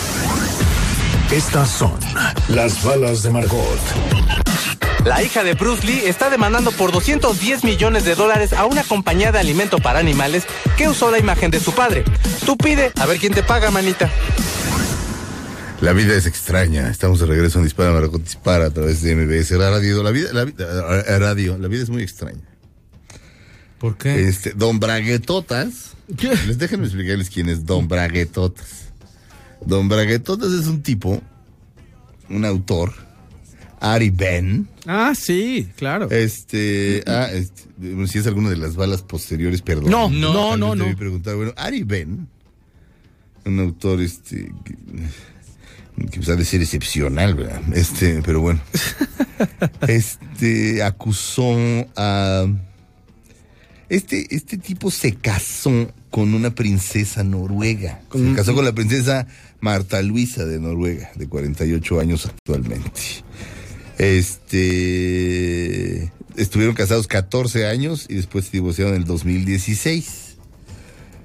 Estas son las balas de Margot. La hija de Bruce Lee está demandando por 210 millones de dólares a una compañía de alimento para animales que usó la imagen de su padre. Tú pide, a ver quién te paga, manita. La vida es extraña. Estamos de regreso en Dispara, Margot Dispara a través de MBS Radio. La vida, la vida, eh, radio, la vida es muy extraña. ¿Por qué? Este, Don Braguetotas. Les déjenme explicarles quién es Don Braguetotas. Don Braguetotas es un tipo, un autor, Ari Ben. Ah, sí, claro. Este, ah, este, bueno, si es alguna de las balas posteriores, perdón. No, no, no, debí no. preguntar. Bueno, Ari Ben, un autor, este, que, que pues, ha de ser excepcional, ¿verdad? Este, pero bueno. Este, acusó a... Este, este tipo se casó con una princesa noruega. Se casó con la princesa Marta Luisa de Noruega, de 48 años actualmente. Este. Estuvieron casados 14 años y después se divorciaron en el 2016.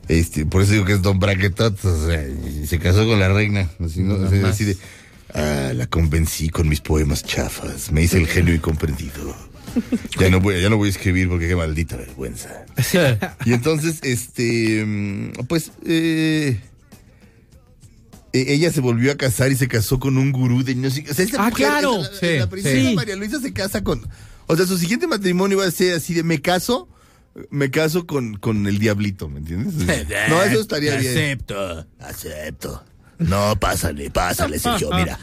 Este, por eso digo que es Don Braquetot, o sea, y se casó con la reina. Así, ¿no? Así- así de, ah, la convencí con mis poemas chafas. Me hice el genio y comprendido. Ya no voy, ya no voy a escribir porque qué maldita vergüenza. Y entonces, este, mm, pues, eh, ella se volvió a casar y se casó con un gurú de no sé qué. O sea, esta Ah, mujer, claro. La, la- Sí, la princesa sí. María Luisa se casa con. O sea, su siguiente matrimonio va a ser así de me caso, me caso con, con el diablito, ¿me entiendes? No, eso estaría bien. Acepto, acepto. No, pásale, pásale, Sergio, mira.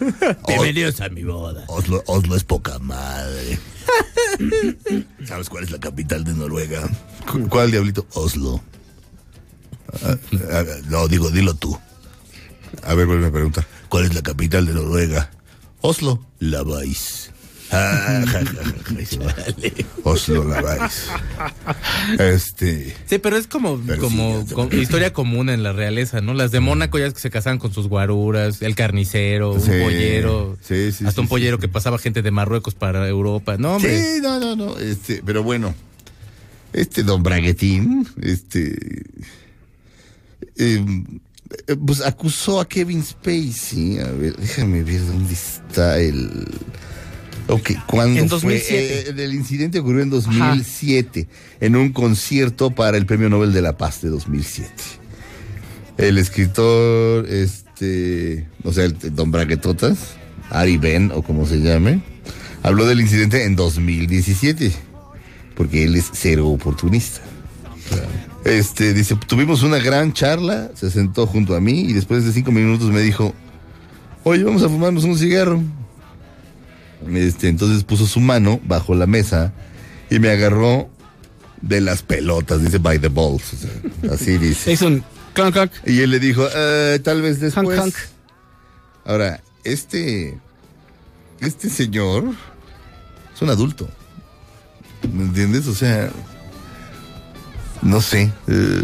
Bienvenidos a mi boda. Oslo, Oslo es poca madre. ¿Sabes cuál es la capital de Noruega? Cu- ¿Cuál diablito? Oslo. Ah, ah, no, digo, dilo tú. A ver, vuelve a preguntar. ¿Cuál es la capital de Noruega? Oslo. La Vais. Ah, ja, ja, vale. Oslo la vais. Este. Sí, pero es como, Pero como sí, historia común en la realeza, ¿no? Las de Mónaco ya es que se casaban con sus guaruras, el carnicero, un pollero, sí, sí, hasta un pollero que pasaba gente de Marruecos para Europa. No, hombre. Sí, no, no, no. Este, pero bueno. Este don Braguetín, este. eh, pues acusó a Kevin Spacey. A ver, déjame ver dónde está el. Ok, cuando En fue? 2007. Eh, el incidente ocurrió en 2007, en un concierto para el Premio Nobel de la Paz de 2007. El escritor, este, o sea, el, don Braguetotas, Ari Ben, o como se llame, habló del incidente en 2017, porque él es cero oportunista. Este, dice, tuvimos una gran charla, se sentó junto a mí y después de cinco minutos me dijo, oye, vamos a fumarnos un cigarro. Este, entonces puso su mano bajo la mesa y me agarró de las pelotas, dice by the balls, o sea, así dice. Es un clonk, clonk. Y él le dijo, "Eh, tal vez después. Hank. Ahora, este, este señor es un adulto. ¿Me entiendes? O sea, no sé. eh,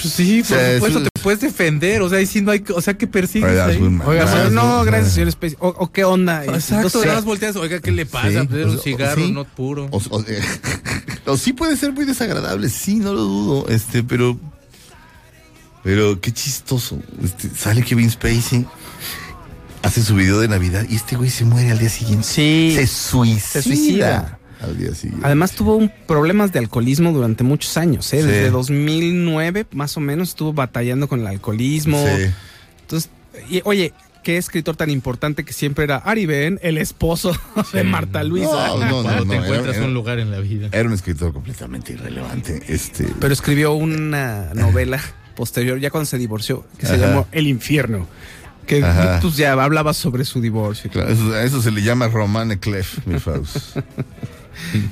Pues sí, por O sea, es supuesto, te puedes defender. O sea, ahí sí no hay. O sea, que persigues Oiga, ahí? es un- Oiga, señor, no, gracias, señor Especie. O, o qué onda? Exacto, Entonces, nada más volteas. Oiga, ¿qué le pasa? Sí, Pues un o- o- cigarro, sí. no puro. O, o- eh, o sí puede ser muy desagradable, sí, no lo dudo, este, pero, pero qué chistoso. Este, sale Kevin Spacey, hace su video de Navidad y este güey se muere al día siguiente. Sí. se suicida. suicida. Al día siguiente. Además tuvo un problemas de alcoholismo durante muchos años, ¿eh? Sí. Desde 2009 más o menos estuvo batallando con el alcoholismo. Sí. Entonces, y, oye, qué escritor tan importante que siempre era Ari Ben, el esposo de Marta Luisa. No, no, Cuando no, te no, encuentras era- un lugar en la vida. Era un escritor completamente irrelevante. Este, Pero escribió una novela posterior, ya cuando se divorció, que se llamó El infierno. Que Ajá. pues, ya hablaba sobre su divorcio. Claro, eso se le llama Romane Clef, mi Faust.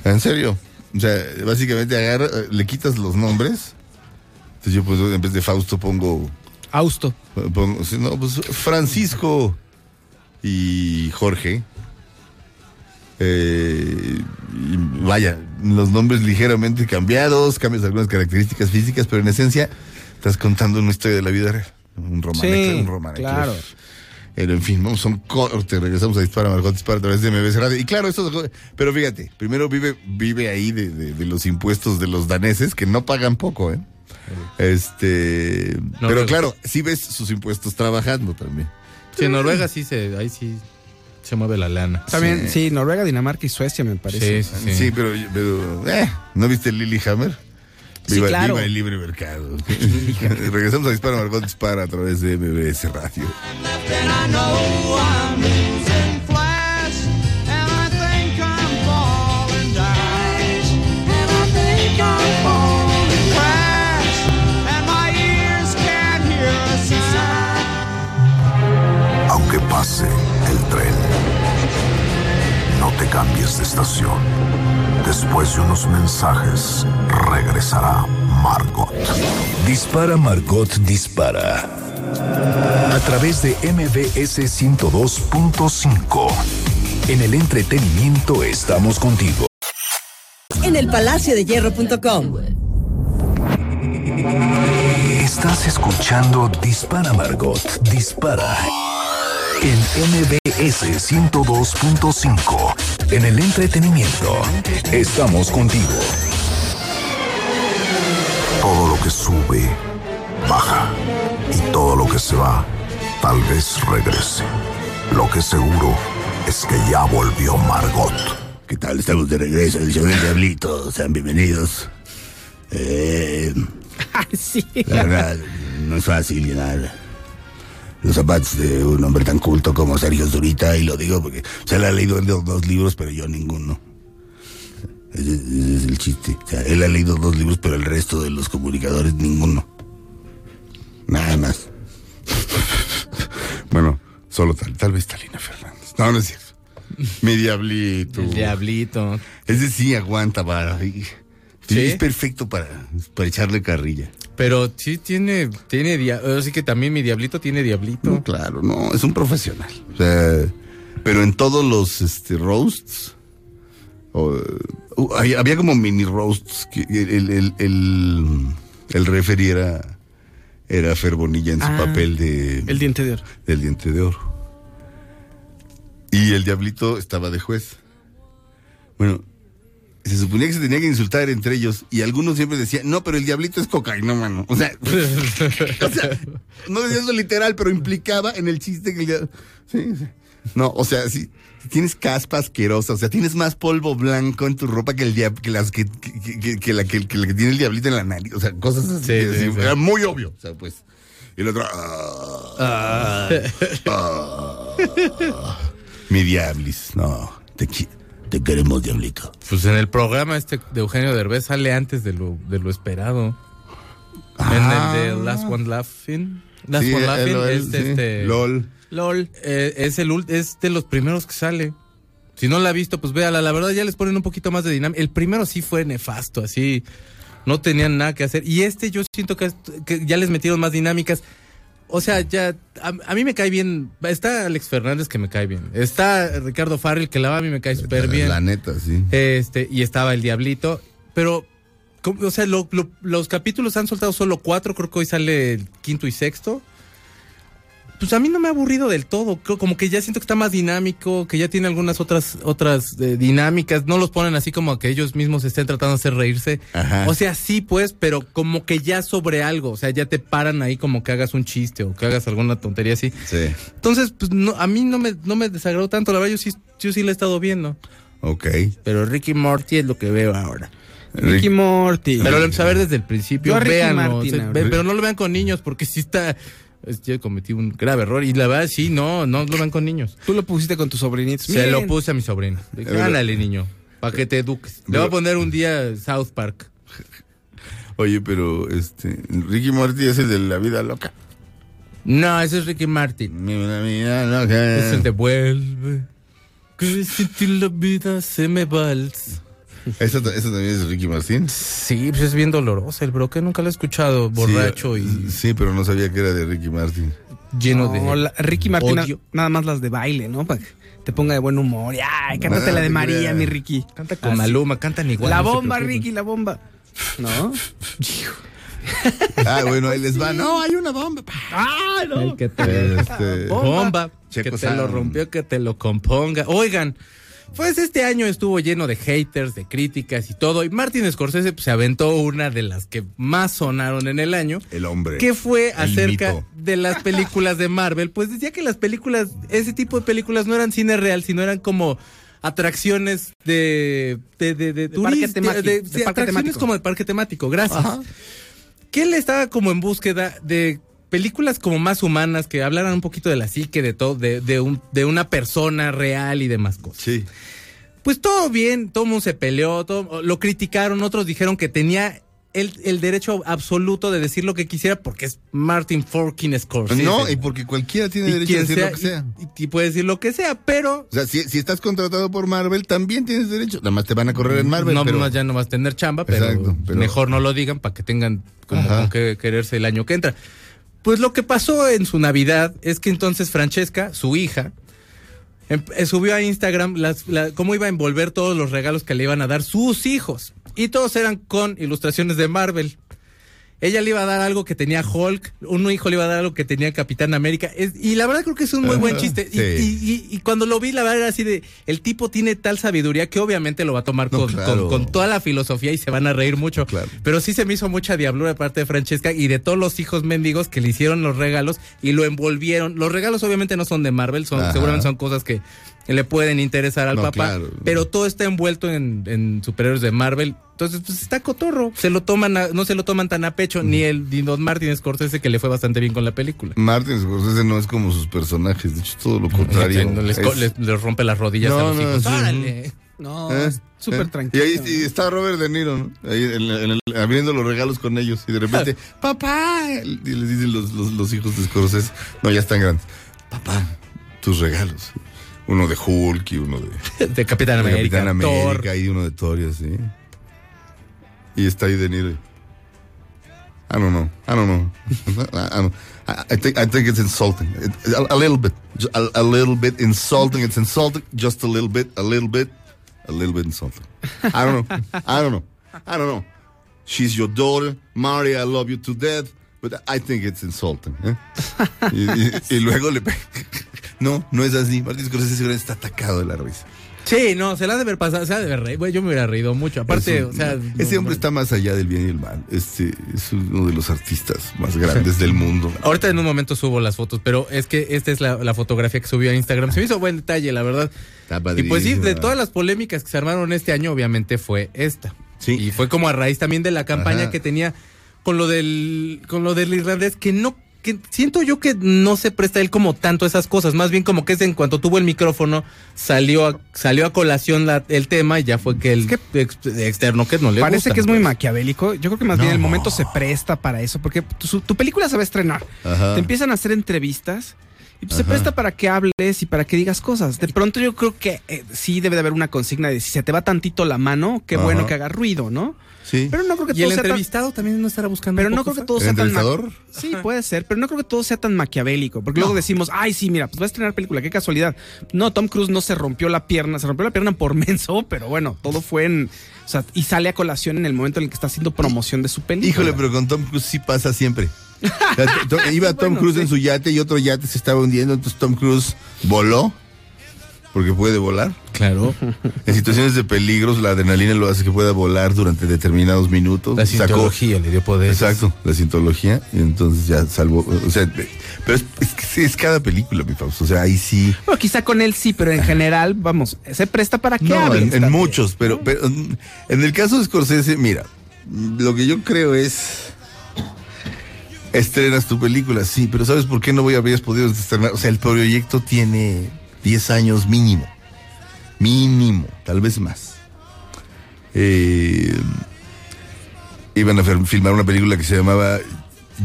en serio. O sea, básicamente agarra, le quitas los nombres. Entonces yo pues en vez de Fausto pongo, Austo. pongo no, pues Francisco y Jorge. Eh, y vaya, los nombres ligeramente cambiados, cambias algunas características físicas, pero en esencia estás contando una historia de la vida real. Un romane, Sí, un romane claro. Pero en fin, vamos a un corte, regresamos a Dispara, Margot Dispara a través de MBS Radio. Y claro, esto, pero fíjate, primero vive, vive ahí de, de- de los impuestos de los daneses, que no pagan poco, ¿eh? Este, pero claro, sí ves sus impuestos trabajando también. Sí, en Noruega sí se. Ahí sí se mueve la lana. También, Sí. sí. Noruega, Dinamarca y Suecia, me parece. Sí, sí, pero, pero eh, ¿no viste Lilyhammer? Sí, Viva, claro. viva el libre mercado. Regresamos a Dispara, Margot Dispara a través de MBS Radio. Aunque pase el tren, no te cambies de estación. Después de unos mensajes, regresará Margot. Dispara Margot Dispara. A través de MBS 102.5. En el entretenimiento estamos contigo. en el Palacio de Hierro.com. Estás escuchando Dispara Margot Dispara. En MBS 102.5. En el entretenimiento estamos contigo. Todo lo que sube, baja. Y todo lo que se va, tal vez regrese. Lo que seguro es que ya volvió Margot. ¿Qué tal? Estamos de regreso, edición del Diablito. Sean bienvenidos. Eh, sí. la verdad, no es fácil llenar los zapatos de un hombre tan culto como Sergio Zurita, y lo digo porque se le ha leído dos, dos libros, pero yo ninguno. Ese, ese es el chiste. O sea, él ha leído dos libros, pero el resto de los comunicadores ninguno. Nada más. Bueno, solo tal, tal vez Talina Fernández. No, no es cierto. Mi diablito. El diablito. Ese sí aguanta para. Sí. Es perfecto para, para echarle carrilla. Pero sí tiene, tiene dia- Así que también mi diablito tiene diablito. No, claro, no, es un profesional. O sea, pero en todos los este, roasts, uh, había, había como mini roasts que el, el, el, el referee era, era Fer Bonilla en su Ah, papel de El diente de oro. del diente de oro. Y el diablito estaba de juez. Bueno, se suponía que se tenía que insultar entre ellos y algunos siempre decían, no, pero el diablito es cocaína, mano. O sea, o sea, no decía eso literal, pero implicaba en el chiste que el dia- sí, sí. No, o sea, si tienes caspa asquerosa, o sea, tienes más polvo blanco en tu ropa que el dia- que las que, que, que- que la, que, la que tiene el diablito en la nariz, o sea, cosas así. Sí, sí, así, sí. Era muy obvio, o sea, pues. Y el otro, "Ah, ah". Mi diablis. No, te, qui- te queremos, diablito. Pues en el programa este de Eugenio Derbez sale antes de lo, de lo esperado. Ah. En el de Last One Laughing. Last Sí, One él- Laughing él- es sí. este. LOL. LOL. eh, es, el, es de los primeros que sale. Si no la ha visto, pues véala. La verdad ya les ponen un poquito más de dinámica. El primero sí fue nefasto, así. No tenían nada que hacer. Y este yo siento que, que ya les metieron más dinámicas. O sea, ya, a, a mí me cae bien. Está Alex Fernández que me cae bien. Está Ricardo Farrell que la va a mí me cae súper bien. La neta, sí. Este, y estaba el Diablito. Pero, o sea, lo- lo- los capítulos han soltado solo cuatro, creo que hoy sale el quinto y sexto. Pues a mí no me ha aburrido del todo. Creo como que ya siento que está más dinámico, que ya tiene algunas otras, otras eh, dinámicas. No los ponen así como que ellos mismos estén tratando de hacer reírse. Ajá. O sea, sí, pues, pero como que ya sobre algo. O sea, ya te paran ahí como que hagas un chiste o que hagas alguna tontería así. Sí. Entonces, pues no, a mí no me, no me desagradó tanto. La verdad, yo sí, yo sí la he estado viendo. Ok. Pero Ricky Morty es lo que veo ahora. Ricky Morty. Pero lo empecé a ver desde el principio. Yo a Ricky Véanlo. Martin, o sea, a ve- ver. pero no lo vean con niños porque sí está. Yo cometí un grave error. Y la verdad, sí, no, no lo vean con niños. Tú lo pusiste con tus sobrinitos. Se lo puse a mi sobrino. Ándale, niño, para que te eduques. Le voy a poner un día South Park. Oye, pero este. Ricky Morty es el de la vida loca. No, ese es Ricky Martin. La vida loca. Es el de vuelve. Que ti la vida se me va. ¿Eso, eso también es Ricky Martin? Sí, pues es bien doloroso el bro, que nunca lo he escuchado borracho Sí, y Sí, pero no sabía que era de Ricky Martin. lleno No, de. la- Ricky Martin, odio. nada más las de baile, ¿no? Para que te ponga de buen humor. Ay, cántate la de María, mi Ricky. Canta con. Maluma, cantan igual. la no bomba. Ricky, la bomba. ¿No? Ah, bueno, ahí les va. No, hay una bomba. ¡Ah, no! El que te Este, bomba, Checo que te lo rompió, que te lo componga. Oigan, pues este año estuvo lleno de haters, de críticas y todo. Y Martin Scorsese pues, se aventó una de las que más sonaron en el año. el hombre. que fue El acerca mito. de las películas de Marvel. Pues decía que las películas, ese tipo de películas no eran cine real, sino eran como atracciones de de de, de, parque turista- temático, de- de sí, parque atracciones temático. como de parque temático. Gracias. Que él estaba como en búsqueda de películas como más humanas que hablaran un poquito de la psique de todo de, de un, de una persona real y demás cosas. Sí. Pues todo bien, todo el mundo se peleó, todo, lo criticaron, otros dijeron que tenía el, el derecho absoluto de decir lo que quisiera porque es Martin Forkin Scorsese. No, y porque cualquiera tiene Y derecho a decir sea, lo que sea. Y, y puede decir lo que sea, pero O sea, si, si estás contratado por Marvel, también tienes derecho. Nada más te van a correr en Marvel. no, pero... no, ya no vas a tener chamba, pero, Exacto, pero- mejor no lo digan para que tengan como con qué quererse el año que entra. Pues lo que pasó en su Navidad es que entonces Francesca, su hija, em- eh, subió a Instagram las, la- cómo iba a envolver todos los regalos que le iban a dar sus hijos. Y todos eran con ilustraciones de Marvel. Ella le iba a dar algo que tenía Hulk, un hijo le iba a dar algo que tenía Capitán América. Es- y la verdad creo que es un muy buen chiste. Y, Sí. y- y- y cuando lo vi, la verdad era así de, el tipo tiene tal sabiduría que obviamente lo va a tomar No, con, claro. con- con toda la filosofía y se van a reír mucho. Claro. Pero sí se me hizo mucha diablura de parte de Francesca y de todos los hijos mendigos que le hicieron los regalos y lo envolvieron. Los regalos obviamente no son de Marvel, son, Ajá. seguramente son cosas que le pueden interesar al No, papá. claro. Pero todo está envuelto en, en superhéroes de Marvel. Entonces, pues está cotorro. Se lo toman a- no se lo toman tan a pecho, ni el ni Don Martin Scorsese que le fue bastante bien con la película. Martin Scorsese no es como sus personajes, de hecho, todo lo contrario. Les, Es- les- les rompe las rodillas No, a los no, hijos. sí. ¡Órale! No, ¿Eh? es súper ¿Eh? tranquilo. Y ahí y está Robert De Niro, ¿no? Ahí en en el- abriendo los regalos con ellos. Y de repente, papá. Y les dicen los, los, los hijos de Scorsese. No, ya están grandes. Papá, tus regalos. Uno de Hulk y uno de, De Capitán de América. Capitán Thor. América y uno de Thor y así. Y está ahí De Niro. I don't know. I don't know. I, don't- think I think it's insulting. It- a, a little bit. A, a little bit insulting. It's insulting. Just a little bit. A little bit. A little bit insulting. I don't know. I don't know. I don't know. She's your daughter, Mari. I love you to death, but I think it's insulting. ¿eh? Y, y- y luego le No, no es así. Martín Scorsese seguramente está atacado de la risa. Sí, no, se la ha de haber pasado, se la ha de haber reído. Güey, yo me hubiera reído mucho. Aparte, Es un- o sea. ese no, hombre no. está más allá del bien y el mal. Este es uno de los artistas más grandes del mundo. Ahorita en un momento subo las fotos, pero es que esta es la, la fotografía que subió a Instagram. Se me hizo buen detalle, la verdad. Está Y pues sí, de todas las polémicas que se armaron este año, obviamente fue esta. Sí. Y fue como a raíz también de la campaña Ajá. que tenía con lo del con lo del irlandés, que no que siento yo que no se presta él como tanto a esas cosas, más bien como que es en cuanto tuvo el micrófono, salió a, salió a colación la- el tema y ya fue que el ex- externo que no le Parece gusta. que es muy maquiavélico. Yo creo que más bien el momento se presta para eso, porque tu, tu película se va a estrenar. Ajá. Te empiezan a hacer entrevistas y pues se presta para que hables y para que digas cosas. De pronto yo creo que eh, sí debe de haber una consigna de si se te va tantito la mano, qué Ajá. bueno que haga ruido, ¿no? Sí. Pero no creo que Y todo el sea tan- entrevistado también no estará buscando. Pero un no creo que todo ¿El sea tan ma- entrevistador? Sí, puede ser, pero no creo que todo sea tan maquiavélico, porque luego decimos, "Ay, sí, mira, pues va a estrenar película, qué casualidad." No, Tom Cruise no se rompió la pierna, se rompió la pierna por menso, pero bueno, todo fue en o sea, y sale a colación en el momento en el que está haciendo promoción de su película. Híjole, pero con Tom Cruise sí pasa siempre. O sea, to- to- Iba Tom Bueno, Cruise sí. en su yate y otro yate se estaba hundiendo, entonces Tom Cruise voló, porque puede volar. Claro. En situaciones de peligros, la adrenalina lo hace que pueda volar durante determinados minutos. La Sacó- cientología le dio poder. Exacto, la cientología, y entonces ya salvó, o sea, pero es, es que sí, es cada película, mi Fausto, o sea, ahí sí. Bueno, quizá con él sí, pero en general, vamos, se presta para que No, en, en muchos, pero, pero en el caso de Scorsese, mira, lo que yo creo es. Estrenas tu película, sí, pero ¿sabes por qué no voy a habrías podido estrenar? O sea, el proyecto tiene 10 años mínimo. Mínimo, tal vez más. Eh, iban a filmar una película que se llamaba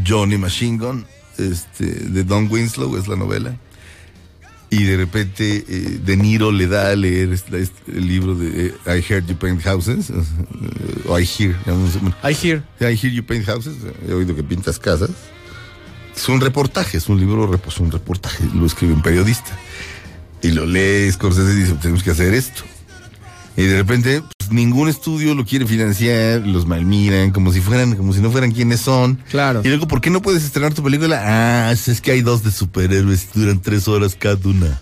Johnny Machine Gun, este, de Don Winslow, es la novela. Y de repente eh, De Niro le da a leer este- este- el libro de eh, I Heard You Paint Houses, eh, o I Hear, I hear. I Hear You Paint Houses, he oído que pintas casas. Es un reportaje, es un libro, es un reportaje, lo escribe un periodista. Y lo lee Scorsese y dice, tenemos que hacer esto. Y de repente, pues, ningún estudio lo quiere financiar, los malmiran, como si fueran, como si no fueran quienes son. Claro. Y luego, ¿por qué no puedes estrenar tu película? Ah, es que hay dos de superhéroes y duran tres horas cada una.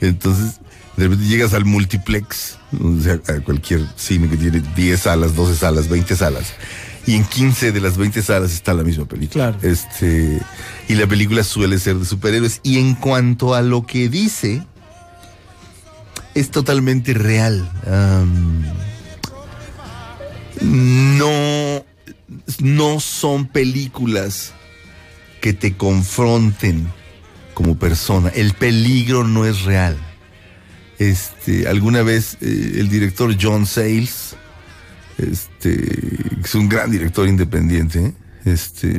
Entonces, de repente llegas al multiplex, o sea, a cualquier cine que tiene 10 salas, 12 salas, 20 salas. Y en 15 de las 20 salas está la misma película. Claro. Este, y la película suele ser de superhéroes. Y en cuanto a lo que dice, es totalmente real. No, no son películas que te confronten como persona. El peligro no es real. Este, alguna vez eh, el director John Sayles, este, que es un gran director independiente, este,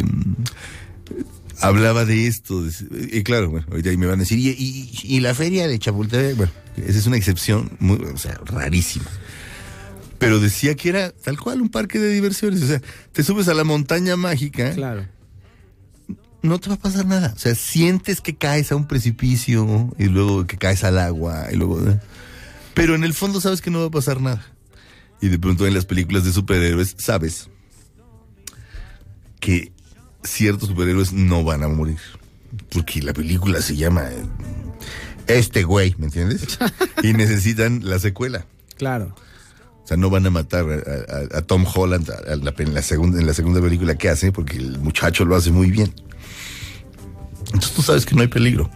hablaba de esto. de- y claro, bueno, ahorita ahí me van a decir, y, y- y la feria de Chapultepec, bueno, esa es una excepción muy, o sea, rarísima. Pero decía que era tal cual un parque de diversiones. O sea, te subes a la montaña mágica, Claro. no te va a pasar nada. O sea, sientes que caes a un precipicio y luego que caes al agua y luego... ¿eh? Pero en el fondo sabes que no va a pasar nada. Y de pronto en las películas de superhéroes sabes que ciertos superhéroes no van a morir. Porque la película se llama eh, Este güey, ¿me entiendes? Y necesitan la secuela. Claro. O sea, no van a matar a, a- a Tom Holland a- a la- en, la segunda, en la segunda película que hace, porque el muchacho lo hace muy bien. Entonces tú sabes que no hay peligro.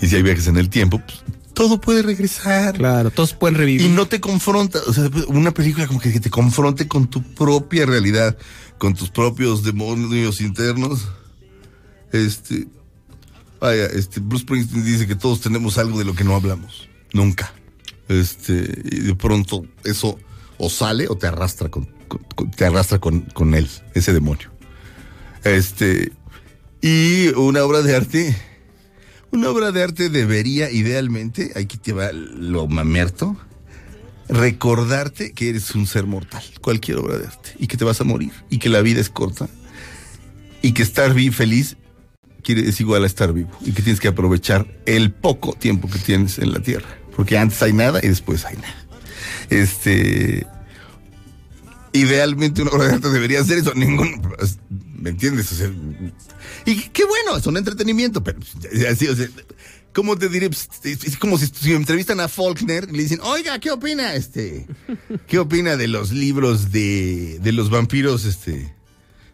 Y si hay viajes en el tiempo, pues, todo puede regresar. Claro, todos pueden revivir. Y no te confronta, o sea, una película como que, que te confronte con tu propia realidad, con tus propios demonios internos. Este, vaya, este, Bruce Springsteen dice que todos tenemos algo de lo que no hablamos. Nunca. Este, y de pronto eso o sale o te arrastra con, con- con- te arrastra con, con él, ese demonio. Este, y una obra de arte, una obra de arte debería idealmente, aquí te va lo mamerto, recordarte que eres un ser mortal, cualquier obra de arte, y que te vas a morir, y que la vida es corta, y que estar feliz es igual a estar vivo, y que tienes que aprovechar el poco tiempo que tienes en la tierra, porque antes hay nada y después hay nada. Este, idealmente una obra de arte debería hacer eso, ningún, ¿me entiendes? O sea, y qué bueno, es un entretenimiento, pero pues, así, o sea, ¿cómo te diré? Pues, Es como si, si entrevistan a Faulkner y le dicen, oiga, ¿qué opina este? ¿Qué opina de los libros de, de los vampiros, este?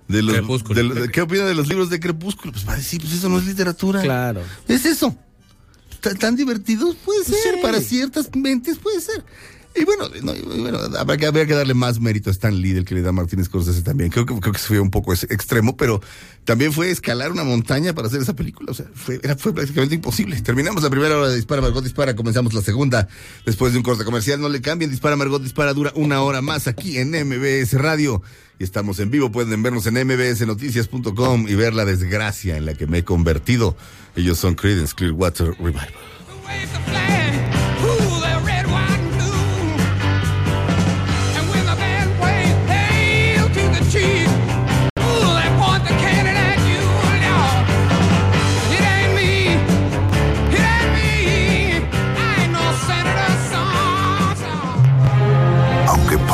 De los, Crepúsculo. de los- ¿Qué opina de los libros de Crepúsculo? Pues va a decir, pues eso no es literatura. Claro. Es eso. Tan, tan divertidos puede ser, sí. para ciertas mentes puede ser. Y bueno, no, que, habría que darle más mérito a Stan Lee del que le da Martínez Scorsese también. Creo que, creo fue un poco ex- extremo, pero también fue escalar una montaña para hacer esa película. O sea, fue, era, fue prácticamente imposible. Terminamos la primera hora de Dispara Margot Dispara, comenzamos la segunda después de un corte comercial. No le cambien, Dispara Margot Dispara dura una hora más aquí en MBS Radio. Y estamos en vivo, pueden vernos en mbsnoticias.com y ver la desgracia en la que me he convertido. Ellos son Creedence Clearwater Revival.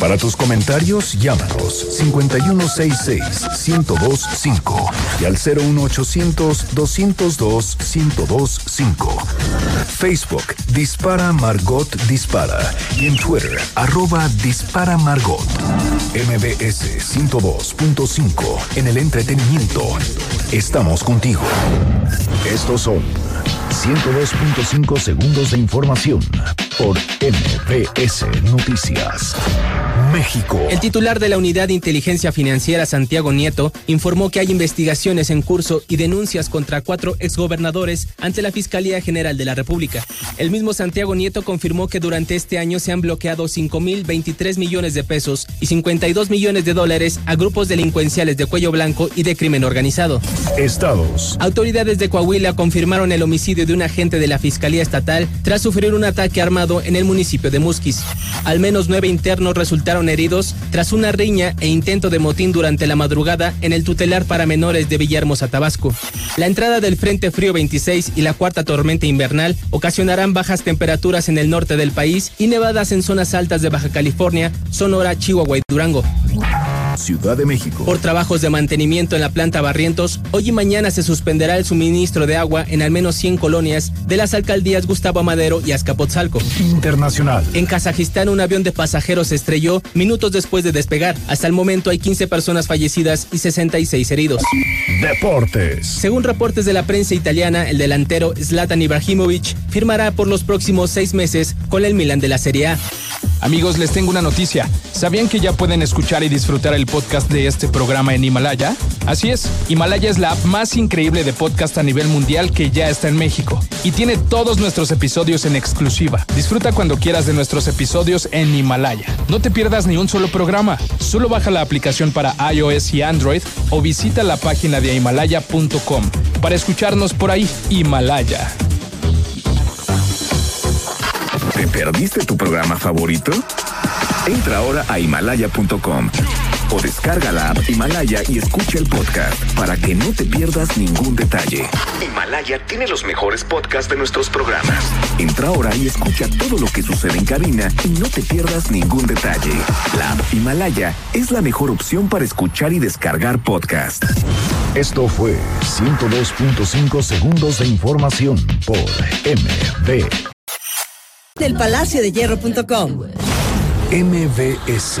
Para tus comentarios, llámanos 5166-1025 y al 01800-202-1025. Facebook, Dispara Margot Dispara y en Twitter, arroba Dispara Margot. MBS 102.5 en el entretenimiento. Estamos contigo. Estos son 102.5 segundos de información por MBS Noticias. México. El titular de la Unidad de Inteligencia Financiera, Santiago Nieto, informó que hay investigaciones en curso y denuncias contra cuatro exgobernadores ante la Fiscalía General de la República. El mismo Santiago Nieto confirmó que durante este año se han bloqueado 5.023 millones de pesos y 52 millones de dólares a grupos delincuenciales de cuello blanco y de crimen organizado. Estados. Autoridades de Coahuila confirmaron el homicidio de un agente de la Fiscalía Estatal tras sufrir un ataque armado en el municipio de Musquis. Al menos nueve internos resultaron heridos tras una riña e intento de motín durante la madrugada en el tutelar para menores de Villahermosa, Tabasco. La entrada del Frente Frío 26 y la cuarta tormenta invernal ocasionarán bajas temperaturas en el norte del país y nevadas en zonas altas de Baja California, Sonora, Chihuahua y Durango. Ciudad de México. Por trabajos de mantenimiento en la planta Barrientos, hoy y mañana se suspenderá el suministro de agua en al menos 100 colonias de las alcaldías Gustavo Amadero y Azcapotzalco. Internacional. En Kazajistán, un avión de pasajeros se estrelló minutos después de despegar. Hasta el momento hay 15 personas fallecidas y 66 heridos. Deportes. Según reportes de la prensa italiana, el delantero Zlatan Ibrahimovic firmará por los próximos seis meses con el Milan de la Serie A. Amigos, les tengo una noticia. ¿Sabían que ya pueden escuchar y disfrutar el podcast de este programa en Himalaya? Así es, Himalaya es la app más increíble de podcast a nivel mundial que ya está en México y tiene todos nuestros episodios en exclusiva. Disfruta cuando quieras de nuestros episodios en Himalaya. No te pierdas ni un solo programa. Solo baja la aplicación para iOS y Android o visita la página de himalaya.com para escucharnos por ahí. Himalaya. ¿Te perdiste tu programa favorito? Entra ahora a himalaya.com o descarga la app Himalaya y escucha el podcast para que no te pierdas ningún detalle. Himalaya tiene los mejores podcasts de nuestros programas. Entra ahora y escucha todo lo que sucede en cabina y no te pierdas ningún detalle. La app Himalaya es la mejor opción para escuchar y descargar podcast. Esto fue 102.5 segundos de información por MB. Del Palacio de Hierro.com. MBS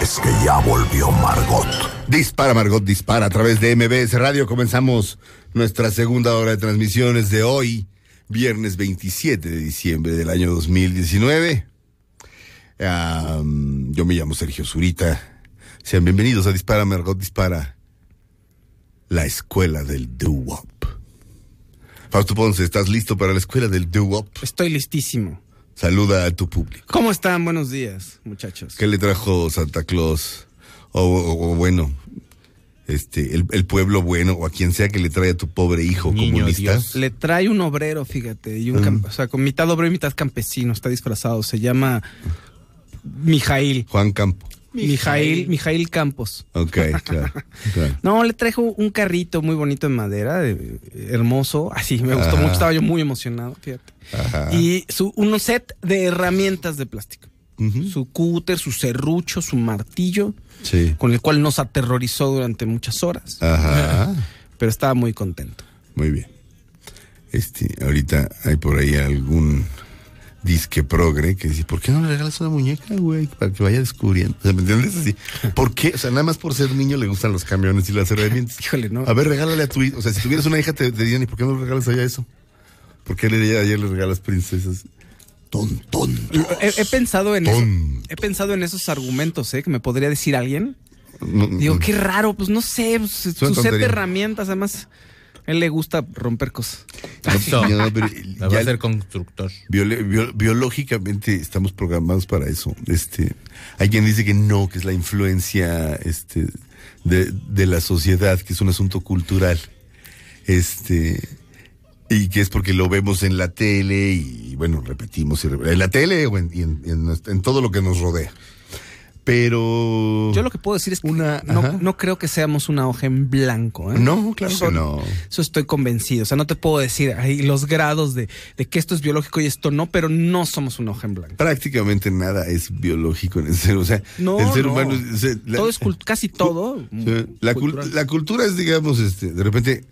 es que ya volvió Margot. Dispara, Margot, dispara a través de MBS Radio. Comenzamos nuestra segunda hora de transmisiones de hoy, viernes 27 de diciembre del año 2019. Am, yo me llamo Sergio Zurita. Sean bienvenidos a Dispara, Margot, dispara. La escuela del doo-wop. Fausto Ponce, ¿estás listo para la escuela del doo-wop? Estoy listísimo. Saluda a tu público. ¿Cómo están? Buenos días, muchachos. ¿Qué le trajo Santa Claus? O, o- o bueno, este, el, el pueblo bueno, o a quien sea que le trae a tu pobre hijo Niño comunista. Dios. Le trae un obrero, fíjate, y un cam- o sea, con mitad obrero y mitad campesino, está disfrazado, se llama Mijail. Juan Campo. Mijail, Mijail Campos. Ok, claro. claro. No, le trajo un carrito muy bonito en madera, eh, hermoso. Así, me gustó Ajá. mucho, estaba yo muy emocionado, fíjate. Ajá. Y su, un set de herramientas de plástico. Su cúter, su serrucho, su martillo, Sí. con el cual nos aterrorizó durante muchas horas. Ajá. Pero estaba muy contento. Muy bien. Este, ahorita hay por ahí algún disque progre que dice, ¿por qué no le regalas una muñeca, güey? Para que vaya descubriendo. O sea, ¿me entiendes? Así. ¿Por qué? O sea, nada más por ser niño le gustan los camiones y las herramientas. Híjole, no. A ver, regálale a tu hijo. O sea, si tuvieras una hija, te, te dirían, ¿y por qué no le regalas allá eso? ¿Por qué le, ayer le regalas princesas? Ton, ton. He, he pensado en eso. He pensado en esos argumentos, ¿eh? Que me podría decir alguien. No, Digo, no. qué raro, pues no sé, pues, su set de herramientas, además, a él le gusta romper cosas. Eso. No, pero La va ya- a ser constructor. Bio- biológicamente estamos programados para eso. Este, hay quien dice que no, que es la influencia este, de, de la sociedad, que es un asunto cultural. Este, y que es porque lo vemos en la tele y, bueno, repetimos y re- en la tele o en, y en- en todo lo que nos rodea. Pero. Yo lo que puedo decir es que Una- no, no creo que seamos una hoja en blanco. ¿eh? No, claro Eso- que no. Eso estoy convencido. O sea, no te puedo decir ahí los grados de, de que esto es biológico y esto no, pero no somos una hoja en blanco. Prácticamente nada es biológico en el ser. O sea, No, el ser no. humano. la- todo es casi todo. La, la cultura es, digamos, este, de repente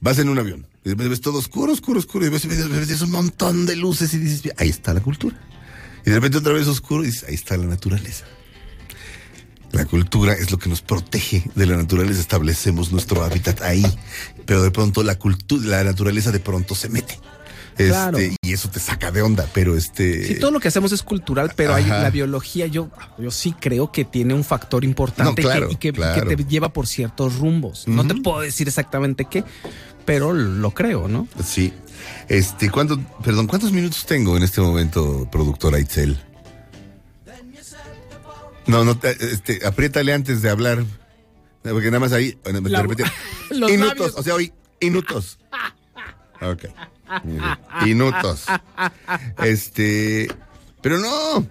vas en un avión, y ves todo oscuro, oscuro, oscuro, y ves, ves- ves- ves un montón de luces y dices, ahí está la cultura. Y de repente otra vez oscuro y dices, ahí está la naturaleza. La cultura es lo que nos protege de la naturaleza, establecemos nuestro hábitat ahí, pero de pronto la cultura, la naturaleza de pronto se mete. Este, Claro. Y eso te saca de onda, pero este... Sí, todo lo que hacemos es cultural, pero hay la biología, yo, yo sí creo que tiene un factor importante No, claro, y que, y que- claro. que te lleva por ciertos rumbos. No te puedo decir exactamente qué, pero lo creo, ¿no? Sí. Este, ¿cuánto, perdón, ¿cuántos minutos tengo en este momento, productora Itzel? No, no, te- este, apriétale antes de hablar. Porque nada más ahí, de La- repente. los Minutos, labios. o sea, hoy, minutos. Ok. Minutos. Este, pero no.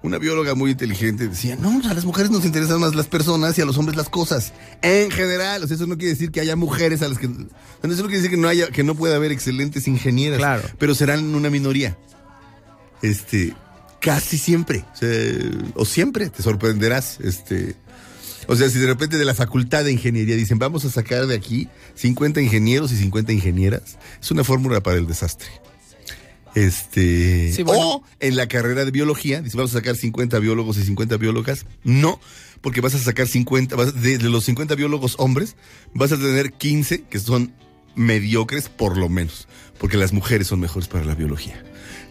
Una bióloga muy inteligente decía, no, a las mujeres nos interesan más las personas y a los hombres las cosas. En general, o sea, eso no quiere decir que haya mujeres a las que... Eso no quiere decir que no haya, que no pueda haber excelentes ingenieras. Claro. Pero serán una minoría. Este, casi siempre. O, sea, o siempre, te sorprenderás. Este, o sea, si de repente de la facultad de ingeniería dicen, vamos a sacar de aquí 50 ingenieros y 50 ingenieras, es una fórmula para el desastre. Este, Sí, bueno. o en la carrera de biología, dice, vamos a sacar 50 biólogos y 50 biólogas. No, porque vas a sacar 50, vas- de, de los 50 biólogos hombres, vas a tener 15 que son mediocres por lo menos, porque las mujeres son mejores para la biología.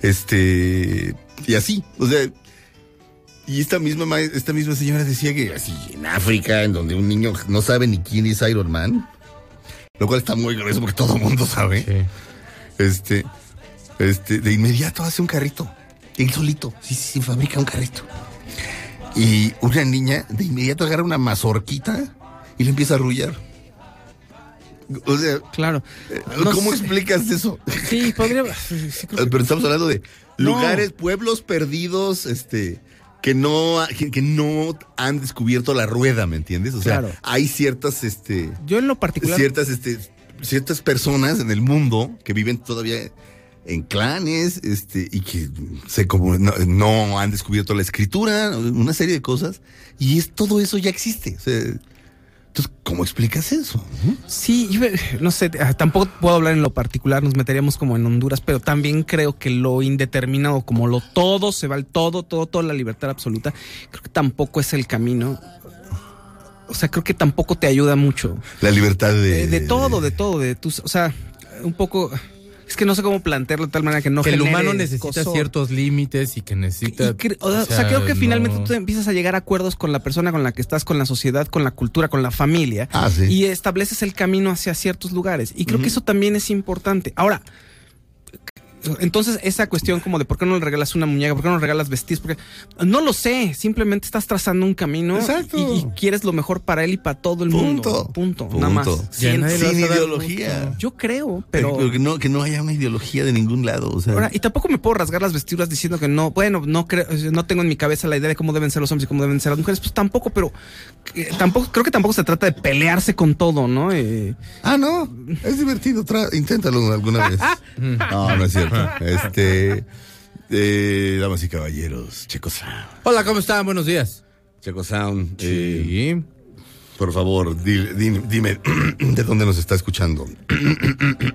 Este, y así, o sea, y esta misma, ma- esta misma señora decía que así en África, en donde un niño no sabe ni quién es Iron Man, lo cual está muy grueso porque todo el mundo sabe. Este, este, de inmediato hace un carrito. Él solito. Sí, sí, sí, fabrica un carrito. Y una niña de inmediato agarra una mazorquita y le empieza a arrullar. O sea, Claro. eh, No ¿cómo sé. explicas eso? Sí, podría. sí, sí creo que- Pero estamos hablando de No. lugares, pueblos perdidos, este, que no, que, que no han descubierto la rueda, ¿me entiendes? O sea, Claro. hay ciertas, este, Yo en lo particular. ciertas, este, ciertas personas en el mundo que viven todavía en clanes, este, y que se como no, no han descubierto la escritura, una serie de cosas, y es todo eso ya existe. O sea, entonces, ¿cómo explicas eso? Sí, yo, eh, no sé, ah, tampoco puedo hablar en lo particular, nos meteríamos como en Honduras, pero también creo que lo indeterminado, como lo todo, se va al todo, todo, toda la libertad absoluta, creo que tampoco es el camino. O sea, creo que tampoco te ayuda mucho. La libertad de... De, de todo, de todo, de tus, o sea, un poco, es que no sé cómo plantearlo de tal manera que no que el humano necesita ciertos límites y que necesita. Y o, sea, creo que no- finalmente tú empiezas a llegar a acuerdos con la persona con la que estás, con la sociedad, con la cultura, con la familia. Ah, sí. Y estableces el camino hacia ciertos lugares. Y creo que eso también es importante. Ahora, Entonces, esa cuestión como de por qué no le regalas una muñeca, por qué no le regalas vestidos, porque no lo sé, simplemente estás trazando un camino Exacto. y, y quieres lo mejor para él y para todo el mundo. Punto. Nada más. Punto. Sin- ideología. yo creo, Pero, pero. que, no, que no haya una ideología de ningún lado. O sea, Ahora, y tampoco me puedo rasgar las vestiduras diciendo que no, bueno, no creo, no tengo en mi cabeza la idea de cómo deben ser los hombres y cómo deben ser las mujeres, pues tampoco, pero eh, tampoco, creo que tampoco se trata de pelearse con todo, ¿no? Eh, Ah, no, es divertido. tra- inténtalo alguna vez. No, no es cierto. Este, eh, damas y caballeros, Checo Sound. Hola, ¿cómo están? Buenos días. Checo Sound, eh, Sí. por favor, di- di- dime de dónde nos está escuchando.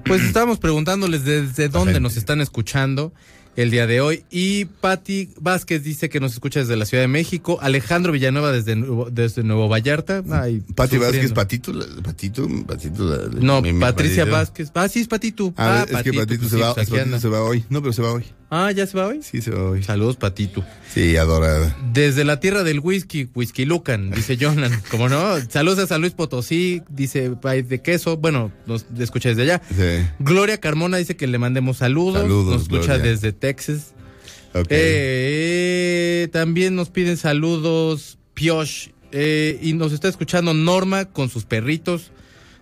Pues estábamos preguntándoles desde dónde nos están escuchando el día de hoy. Y Patti Vázquez dice que nos escucha desde la Ciudad de México. Alejandro Villanueva desde Nuevo, desde Nuevo Vallarta. Ay, sufriendo. Vázquez, Patito, Patito, Patito. la- la- No, mi- mi Patricia. Vázquez. Ah, sí, es Patito. Ah, es que Patito pues se va, pues Patito se va hoy. No, pero se va hoy. Ah, ¿ya se va hoy? Sí, se va hoy. Saludos, Patito. Sí, adorada. Desde la tierra del whisky, Whisky Lucan, dice Jonan. Como no, saludos a San Luis Potosí, dice país de queso. Bueno, nos escucha desde allá. Sí. Gloria Carmona dice que le mandemos saludos. Saludos, Nos escucha Gloria. desde Texas. Ok. Eh, también nos piden saludos Piosh. eh, y nos está escuchando Norma con sus perritos.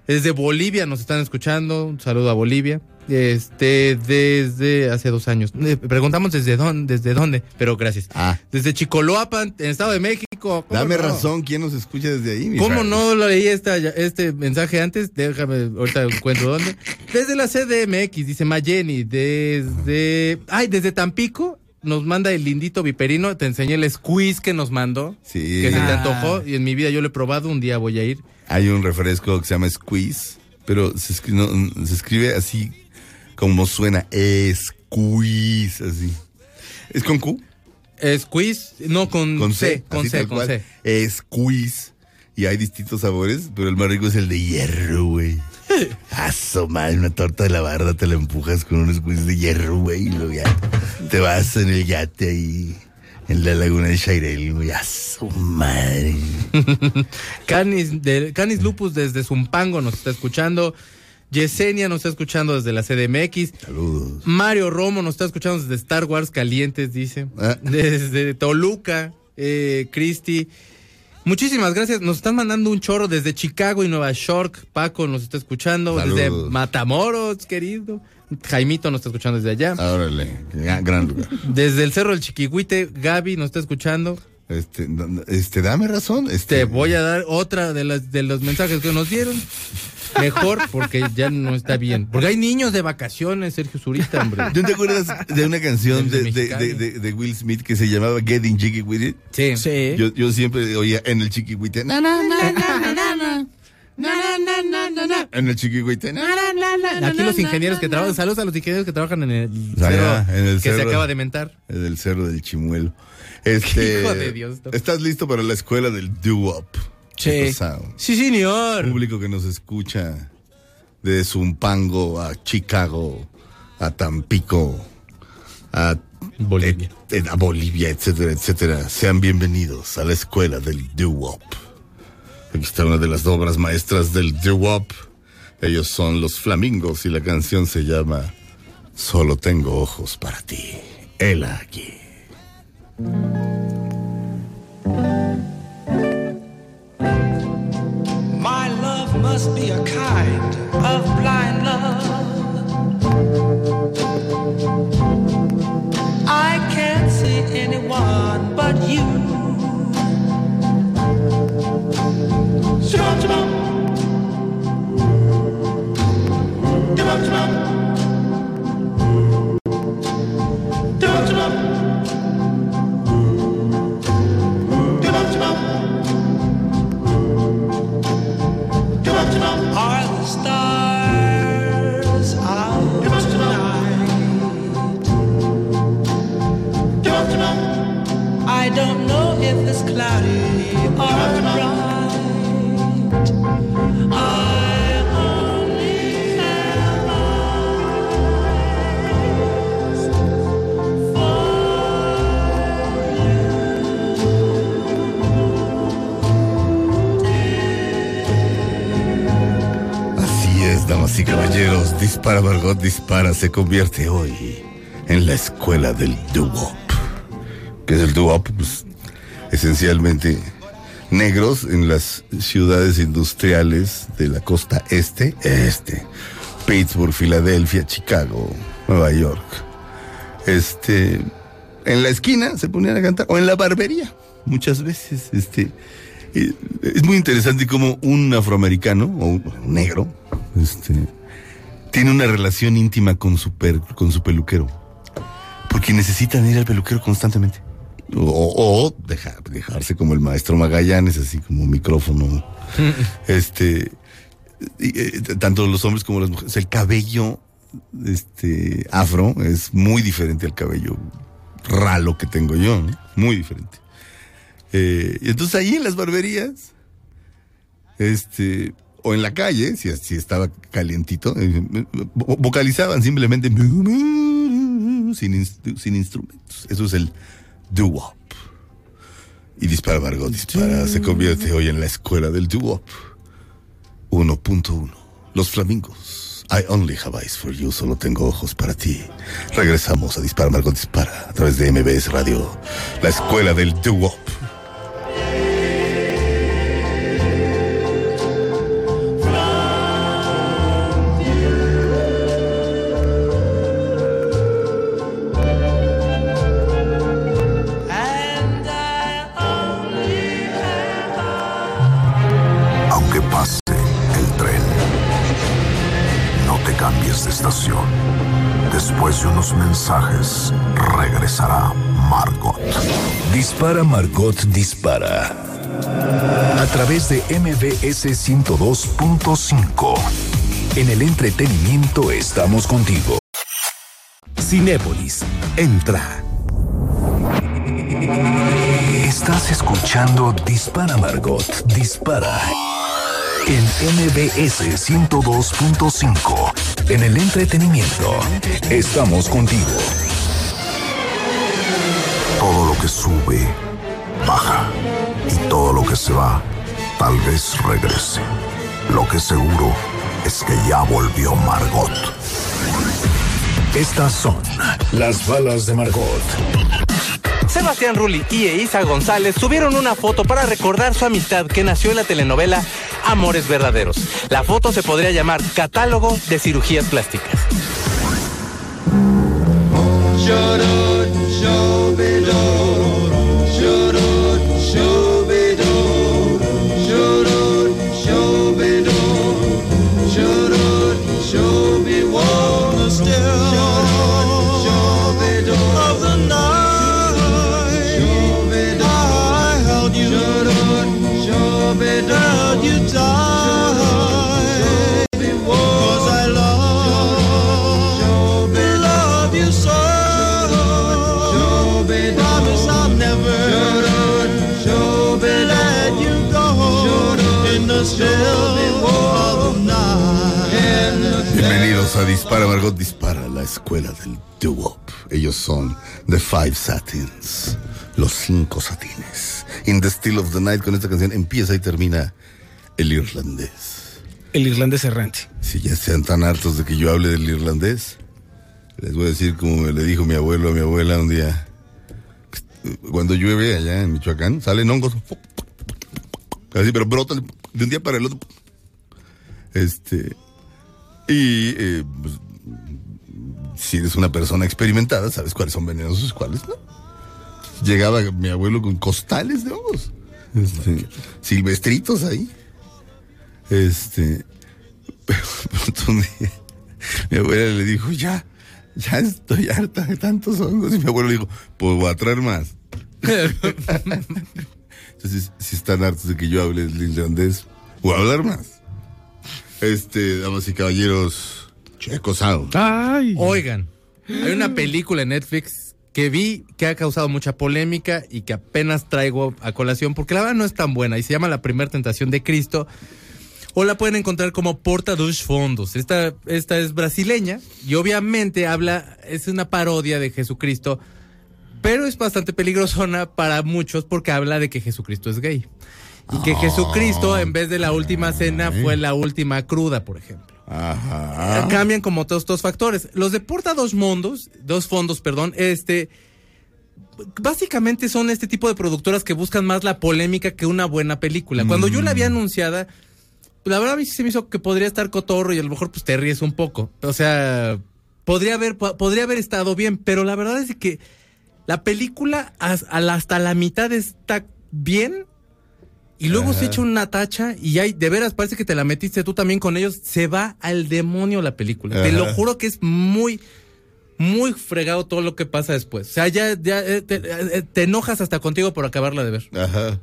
Desde Bolivia nos están escuchando. Un saludo a Bolivia. Este, desde hace dos años. Eh, preguntamos desde dónde, desde dónde, pero gracias. Ah. Desde Chicoloapan, en Estado de México. ¿Cómo Dame no? razón, ¿quién nos escucha desde ahí? mi ¿Cómo no lo leí esta, este mensaje antes? Déjame, ahorita encuentro dónde. Desde la CDMX, dice Mayeni, desde... Ay, desde Tampico nos manda el lindito viperino. Te enseñé el squeeze que nos mandó. Sí. Que se te Ah. antojó y en mi vida yo lo he probado. Un día voy a ir. Hay un refresco que se llama Squeeze, pero se escribe, no, se escribe así como suena, Squeeze, así. ¿Es con Q? Squeeze, no con, Con C, C, con C, con cual. C. Squeeze. Y hay distintos sabores, pero el más rico es el de hierro, güey. Aso, mal, una torta de la barda te la empujas con un squeeze de hierro, güey, y luego ya te vas en el yate ahí, en la laguna de Shairel, güey. Aso, madre. Canis, de, Canis Lupus desde Zumpango nos está escuchando. Yesenia nos está escuchando desde la CDMX. Saludos. Mario Romo nos está escuchando desde Star Wars Calientes, dice. Ah. Desde Toluca, eh, Cristi. Muchísimas gracias. Nos están mandando un chorro desde Chicago y Nueva York. Paco nos está escuchando. Desde Saludos. Matamoros, querido. Jaimito nos está escuchando desde allá. Órale, gran, lugar. Desde el Cerro del Chiquihuite, Gaby nos está escuchando. Este, este, dame razón. Este, Te voy a dar otra de las de los mensajes que nos dieron. Mejor, porque ya no está bien. Porque hay niños de vacaciones, Sergio Zurita, hombre. ¿Tú te acuerdas de una canción de, de de, de- Will Smith que se llamaba Getting Jiggy With It? Sí. sí. Yo, yo siempre oía en el chiquihuite. Na, na, na, na, na, na, na. Na, na, na, na, na, na. En el chiquihuite. na, na, na, na, na, Aquí los ingenieros que trabajan, saludos a los ingenieros que trabajan en el, cerro en el que se acaba de mentar. El del cerro del chimuelo. Este, Hijo de Dios, no. ¿Estás listo para la escuela del doo-wop? Sí. Señor. Público que nos escucha de Zumpango a Chicago, a Tampico, a Bolivia. a Bolivia, etcétera, etcétera. Sean bienvenidos a la escuela del doo-wop. Aquí está una de las obras maestras del doo-wop. Ellos son los flamingos y la canción se llama Solo tengo ojos para ti. Ela aquí. Must be a kind of blind love. I can't see anyone but you. Así es, damas y caballeros. Dispara, Margot, dispara. Se convierte hoy en la escuela del doo-wop. ¿Qué es el? Pues esencialmente negros en las ciudades industriales de la costa este, este, Pittsburgh, Filadelfia, Chicago, Nueva York. Este, en la esquina se ponían a cantar, o en la barbería, muchas veces, este, es muy interesante cómo un afroamericano, o un negro, este, tiene una relación íntima con su, per- con su peluquero. Porque necesitan ir al peluquero constantemente. O, o dejar- dejarse como el maestro Magallanes, así como micrófono. este, y, eh, tanto los hombres como las mujeres. El cabello este, afro es muy diferente al cabello ralo que tengo yo, ¿no? Muy diferente. Eh, y entonces ahí en las barberías, este, o en la calle, si, si estaba calientito, eh, vo- vocalizaban simplemente sin, sin instrumentos. Eso es el doo-wop. Y Dispara Margot Dispara se convierte hoy en la escuela del doo-wop. 1.1. Los flamingos. I only have eyes for you. Solo tengo ojos para ti. Regresamos a Dispara Margot Dispara a través de MBS Radio. La escuela del doo-wop. Dispara Margot Dispara. A través de MBS 102.5. En el entretenimiento estamos contigo. Cinépolis, entra. Estás escuchando Dispara Margot Dispara. En MBS 102.5. En el entretenimiento estamos contigo. Que sube, baja. Y todo lo que se va, tal vez regrese. Lo que seguro es que ya volvió Margot. Estas son las balas de Margot. Sebastián Rulli y Eiza González subieron una foto para recordar su amistad que nació en la telenovela Amores Verdaderos. La foto se podría llamar Catálogo de Cirugías Plásticas. Dispara la escuela del doo-wop. Ellos son The Five Satins, los cinco satines. In the Still of the Night, con esta canción empieza y termina el irlandés. El irlandés errante. Si ya sean tan hartos de que yo hable del irlandés, les voy a decir como me le dijo mi abuelo a mi abuela un día. Cuando llueve allá en Michoacán, salen hongos. Así, pero brotan de un día para el otro. Este. Y eh, pues, si eres una persona experimentada, sabes cuáles son venenosos y cuáles no. Llegaba mi abuelo con costales de hongos. Este, silvestritos ahí. Este. Pero pronto mi abuela le dijo, ya, ya estoy harta de tantos hongos. Y mi abuelo le dijo, pues voy a traer más. Entonces, si están hartos de que yo hable del irlandés, voy a hablar más. Este, damas y caballeros, Checo Sound. Ay. Oigan, hay una película en Netflix que vi que ha causado mucha polémica y que apenas traigo a colación porque la verdad no es tan buena y se llama La Primera Tentación de Cristo. O la pueden encontrar como Porta dos Fondos. Esta, esta es brasileña y obviamente habla, es una parodia de Jesucristo, pero es bastante peligrosona para muchos porque habla de que Jesucristo es gay. Y que Jesucristo, en vez de la última cena, fue la última cruda, por ejemplo. Ajá. cambian como todos estos factores. Los de Porta dos Mundos, dos fondos, perdón, este básicamente son este tipo de productoras que buscan más la polémica que una buena película. Cuando yo la vi anunciada, la verdad a mí se me hizo que podría estar cotorro y a lo mejor pues te ríes un poco. O sea, podría haber po- podría haber estado bien, pero la verdad es que la película hasta la mitad está bien y luego se echa una tacha y hay, de veras, parece que te la metiste tú también con ellos. Se va al demonio la película. Te lo Ajá. juro que es muy, muy fregado todo lo que pasa después. O sea, ya, ya eh, te, eh, te enojas hasta contigo por acabarla de ver. Ajá.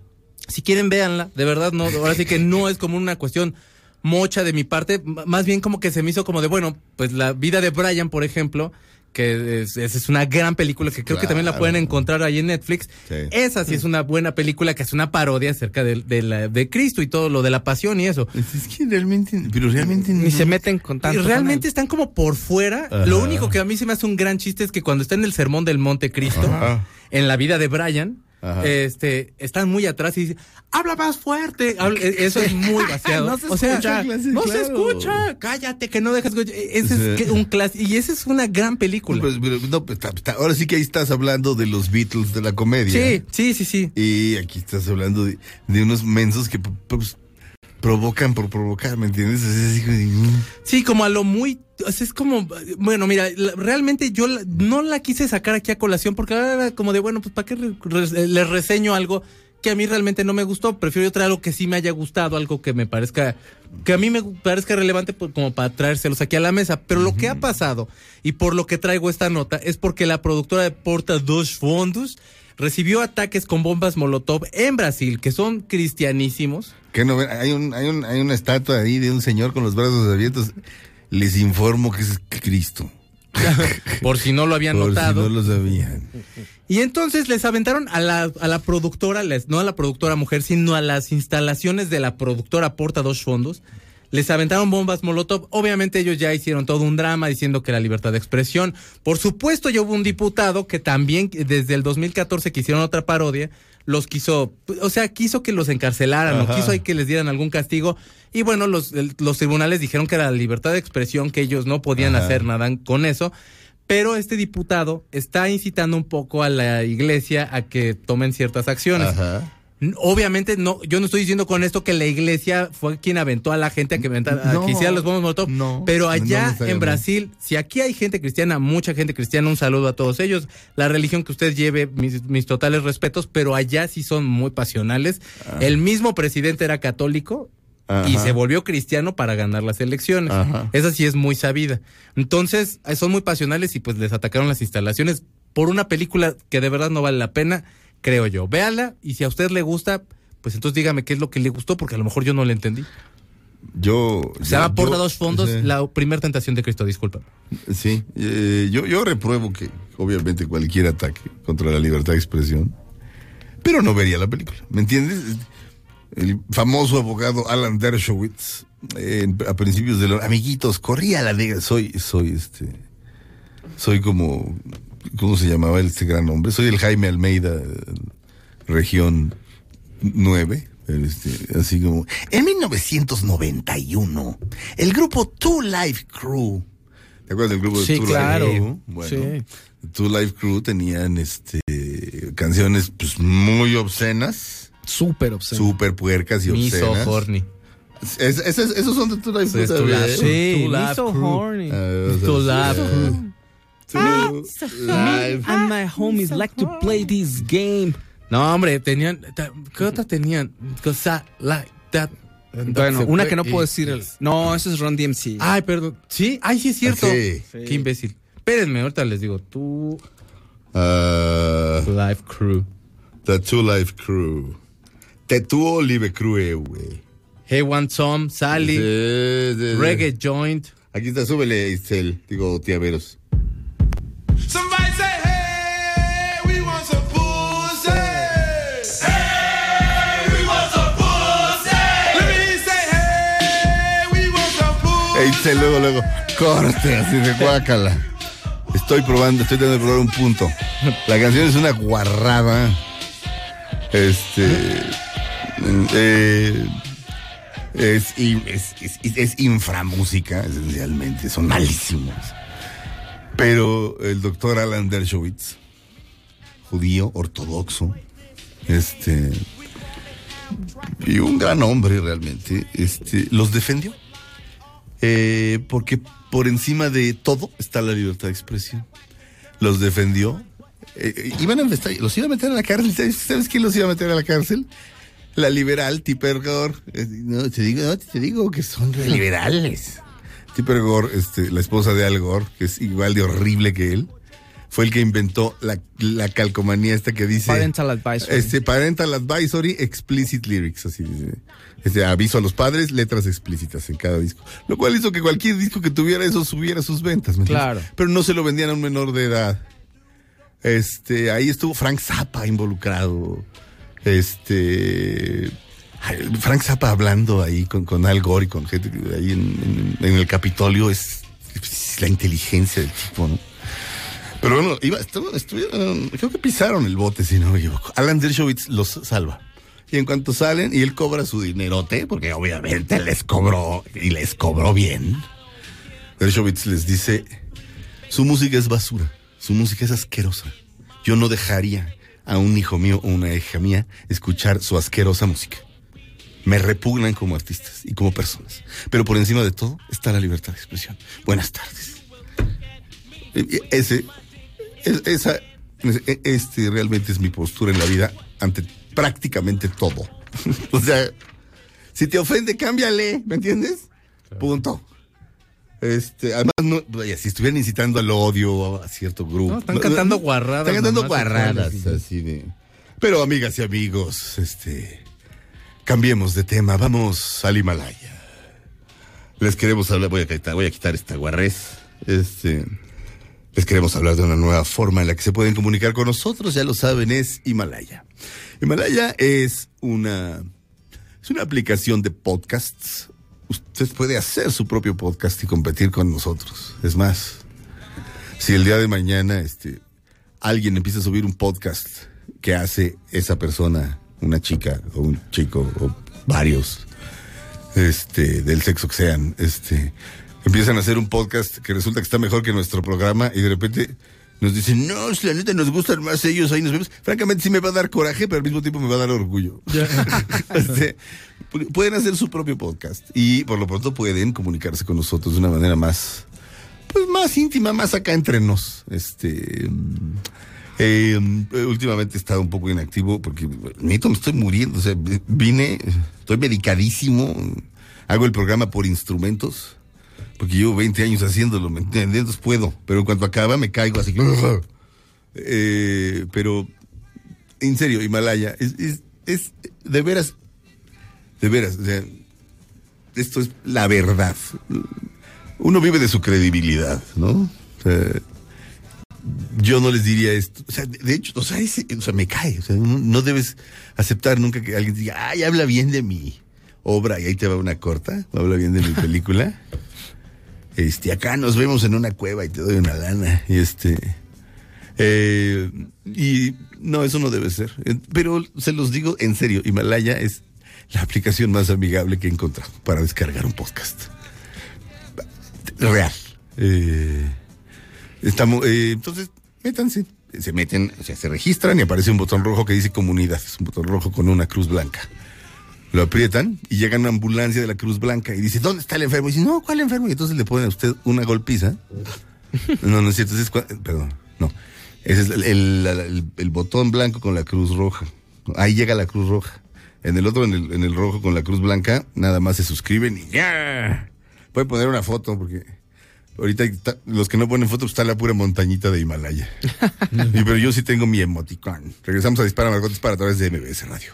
Si quieren, véanla. De verdad, no. Ahora sí que no es como una cuestión mocha de mi parte. Más bien como que se me hizo como de, bueno, pues la vida de Brian, por ejemplo, que es, es- es una gran película que creo que también la pueden encontrar ahí en Netflix. Sí. Esa sí es una buena película que es una parodia acerca de, de la- de Cristo y todo lo de la pasión y eso. Es que realmente, pero realmente Ni se meten con Y tanto. realmente están como por fuera. Ajá. Lo único que a mí se me hace un gran chiste es que cuando está en el sermón del Monte Cristo, Ajá. en la vida de Brian, Ajá. este, están muy atrás y dicen, habla más fuerte. Habla- e- Eso es muy vaciado. No se o sea, escucha. no se escucha. Cállate, que no dejas escuchar. Ese es un clásico. Y esa es una gran película. Pero- pero- no, pues, está- está- ahora sí que ahí estás hablando de los Beatles de la comedia. sí, sí, sí, sí. Y aquí estás hablando de, de unos mensos que pues, provocan por provocar, ¿me entiendes? Es así mm. Sí, como a lo muy. Es como. Bueno, mira, realmente yo no la quise sacar aquí a colación porque era como de, bueno, pues ¿para qué les reseño algo que a mí realmente no me gustó? Prefiero yo traer algo que sí me haya gustado, algo que me parezca. que a mí me parezca relevante pues, como para traérselos aquí a la mesa. Pero lo que ha pasado y por lo que traigo esta nota es porque la productora de Porta dos Fondos recibió ataques con bombas Molotov en Brasil, que son cristianísimos. ¿Qué no? Hay, un, hay, un, hay una estatua ahí de un señor con los brazos abiertos. Les informo que es Cristo. Por si no lo habían Por notado. si no lo sabían. Y entonces les aventaron a la, a la productora, les- no a la productora mujer, sino a las instalaciones de la productora Porta dos Fondos. Les aventaron bombas Molotov. Obviamente ellos ya hicieron todo un drama diciendo que la libertad de expresión. Por supuesto, ya hubo un diputado que también desde el 2014 que hicieron otra parodia, los quiso, o sea, quiso que los encarcelaran o quiso que les dieran algún castigo. Y bueno, los, el- los tribunales dijeron que era la libertad de expresión, que ellos no podían Ajá. hacer nada con eso. Pero este diputado está incitando un poco a la iglesia a que tomen ciertas acciones. Ajá. Obviamente no, yo no estoy diciendo con esto que la iglesia fue quien aventó a la gente a que, aventara- a No, que hiciera los bombos molotov. no, pero no allá en. Brasil, si aquí hay gente cristiana, mucha gente cristiana, un saludo a todos ellos. La religión que usted lleve, mis, mis totales respetos, pero allá sí son muy pasionales. El mismo presidente era católico y se volvió cristiano para ganar las elecciones. Ajá. Esa sí es muy sabida. Entonces, eh, son muy pasionales y pues les atacaron las instalaciones por una película que de verdad no vale la pena, creo yo. Véala y si a usted le gusta, pues entonces dígame qué es lo que le gustó porque a lo mejor yo no le entendí. Yo. Se llama yo- dos fondos, sí. la primer tentación de Cristo, disculpa. Sí, eh, yo, yo repruebo que obviamente cualquier ataque contra la libertad de expresión, pero no vería la película, ¿me entiendes? El famoso abogado Alan Dershowitz, eh, a principios de los amiguitos, corría la negra, soy, soy este, soy como, ¿cómo se llamaba este gran hombre? Soy el Jaime Almeida, eh, región 9. Este, así como, en 1991, el grupo Two Life Crew ¿Te acuerdas del grupo de Sí, Two claro. Life Crew? Bueno, Sí. Two Life Crew tenían este canciones pues muy obscenas, Súper obsceno. súper puercas y Miso obscenas. horny. Es- es- es- esos son de Two Life Sí, Crew. Sí, Two Life Crew. horny. Ah, o sea, Two Life Crew. Two Life. And my homies like to play this game. No, hombre, tenían. ¿Qué otra tenían? Cosa like that. Bueno, una que no puedo decir. el- No, eso es Ron DMC. Ay, perdón. Sí, ay, sí es cierto. Ah, sí. Qué imbécil. Espérenme, ahorita les digo. Tú. Ah, Life Crew. the Two Life Crew. Te tuo Live Crew, güey. Hey One Tom, Sally, Sí, sí, sí. Reggae Joint. Aquí está, súbele, Isel. Digo, tía Veros. Luego, luego. Corte, así de guácala. Estoy probando, estoy tratando de probar un punto. La canción es una guarrada. Este. eh, es, es, es inframúsica, esencialmente. Son malísimos. Pero el doctor Alan Dershowitz, judío, ortodoxo, este. Y un gran hombre realmente, este, los defendió. Eh, porque por encima de todo está la libertad de expresión. Los defendió. Eh, iban a investar- los iba a meter a la cárcel. ¿Sabes, sabes quién los iba a meter a la cárcel? La liberal Tipper Gore. Eh, No, te digo, no, te digo que son liberales. Tipper Gore, este, la esposa de Al Gore, que es igual de horrible que él, fue el que inventó la, la calcomanía esta que dice... Parental advisory. Este, parental advisory, explicit lyrics, así dice. Este, aviso a los padres, letras explícitas en cada disco. Lo cual hizo que cualquier disco que tuviera eso subiera sus ventas. Claro. Pero no se lo vendían a un menor de edad. Este, ahí estuvo Frank Zappa involucrado. Este. Frank Zappa hablando ahí con, con Al Gore y con gente ahí en, en- en el Capitolio es, es la inteligencia del tipo, ¿no? Pero bueno, iba, estu- estuvieron, creo que pisaron el bote, si no me equivoco. Alan Dershowitz los salva. Y en cuanto salen, y él cobra su dinerote, porque obviamente les cobró, y les cobró bien. Dershowitz les dice, su música es basura, su música es asquerosa. Yo no dejaría a un hijo mío o una hija mía escuchar su asquerosa música. Me repugnan como artistas y como personas. Pero por encima de todo está la libertad de expresión. Buenas tardes. Ese, es- esa, e- este realmente es mi postura en la vida ante prácticamente todo. o sea, si te ofende, cámbiale, ¿me entiendes? Punto. Este, además, no, vaya, si estuvieran incitando al odio a cierto grupo. No, están cantando guarradas Están cantando guarradas, así de. Pero amigas y amigos, este, cambiemos de tema, vamos al Himalaya. Les queremos hablar, voy a quitar, voy a quitar esta guarrez. Este, les queremos hablar de una nueva forma en la que se pueden comunicar con nosotros, ya lo saben, es Himalaya. Himalaya es una, es una aplicación de podcasts. Usted puede hacer su propio podcast y competir con nosotros. Es más, si el día de mañana este, alguien empieza a subir un podcast que hace esa persona, una chica o un chico o varios, este, del sexo que sean, este, empiezan a hacer un podcast que resulta que está mejor que nuestro programa y de repente nos dicen, no, si la neta nos gustan más ellos, ahí nos vemos. Francamente sí me va a dar coraje, pero al mismo tiempo me va a dar orgullo. Este, pu- pueden hacer su propio podcast y por lo pronto pueden comunicarse con nosotros de una manera más, pues más íntima, más acá entre nos. Este, mm, eh, mm, últimamente he estado un poco inactivo porque neto me estoy muriendo. O sea, vi- vine, estoy medicadísimo, hago el programa por instrumentos. Porque llevo 20 años haciéndolo, ¿me entiendes? Puedo, pero en cuanto acaba me caigo así. Eh, pero, en serio, Himalaya, es, es, es de veras, de veras, o sea, esto es la verdad. Uno vive de su credibilidad, ¿no? O sea, yo no les diría esto. O sea, de, hecho, o sea, o sea, me cae. O sea, no, no debes aceptar nunca que alguien diga, ay, habla bien de mi obra y ahí te va una corta, habla bien de mi película. Este, acá nos vemos en una cueva y te doy una lana. Y este. eh, y no, eso no debe ser. Eh, Pero se los digo en serio, Himalaya es la aplicación más amigable que he encontrado para descargar un podcast. Real. Eh, estamos, eh, entonces, métanse. Se meten, o sea, se registran y aparece un botón rojo que dice comunidad. Es un botón rojo con una cruz blanca. Lo aprietan y llega una ambulancia de la Cruz Blanca y dice, ¿dónde está el enfermo? Y dice, no, ¿cuál enfermo? Y entonces le ponen a usted una golpiza. No, no es cierto, es perdón, no. Ese es el, el- el- el botón blanco con la cruz roja. Ahí llega la cruz roja. En el otro, en el, en el rojo con la cruz blanca, nada más se suscriben y ya. Pueden poner una foto porque ahorita está- los que no ponen foto pues, está la pura montañita de Himalaya. Y, pero yo sí tengo mi emoticón. Regresamos a Dispara Margot Dispara a través de MBS Radio.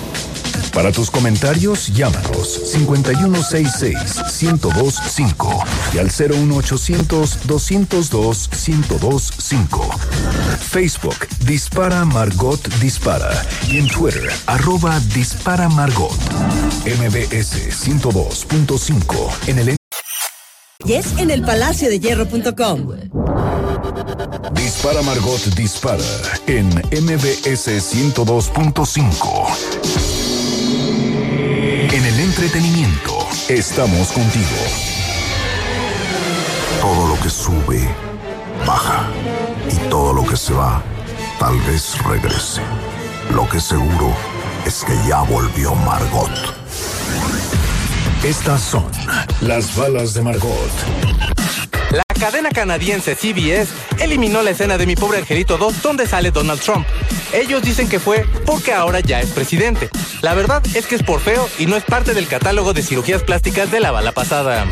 Para tus comentarios, llámanos 5166-1025 y al 01800-202-1025. Facebook, Dispara Margot Dispara. Y en Twitter, arroba Dispara Margot. MBS 102.5 en el Yes en el palacio de hierro.com. Dispara Margot Dispara en MBS 102.5. En el entretenimiento, estamos contigo. Todo lo que sube, baja. Y todo lo que se va, tal vez regrese. Lo que seguro es que ya volvió Margot. Estas son las balas de Margot. Cadena canadiense CBS eliminó la escena de Mi Pobre Angelito 2 donde sale Donald Trump. Ellos dicen que fue porque ahora ya es presidente. La verdad es que es por feo y no es parte del catálogo de cirugías plásticas de la bala pasada.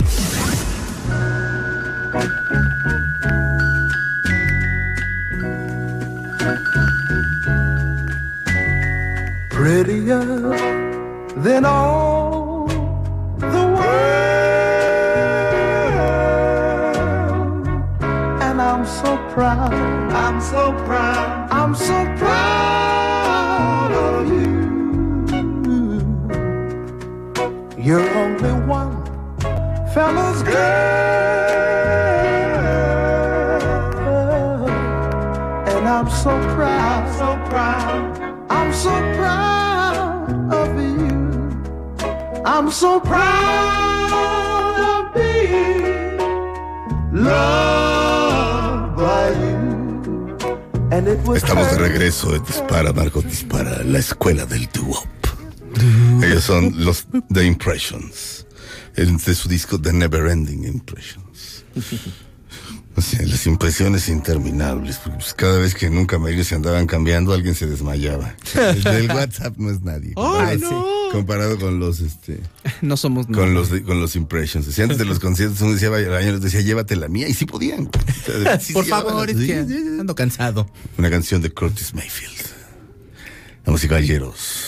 Proud, I'm so proud, I'm so proud of you. You're only one fella's girl. And I'm so proud, so proud. I'm so proud of you. I'm so proud of being loved Estamos de regreso en Dispara, Margot Dispara, la escuela del doo-wop. Ellos son los The Impressions, de su disco The Never Ending Impressions. Las impresiones interminables, pues, cada vez que nunca ellos se andaban cambiando, alguien se desmayaba. El del WhatsApp no es nadie. ¡Ay, comparado, no! comparado con los, este, No somos con los, de- con los Impressions. Decía, antes de los conciertos, uno decía, les decía, llévate la mía, y sí podían. O sea, sí Por se favor, es que ando cansado. Una canción de Curtis Mayfield. La música Galleros.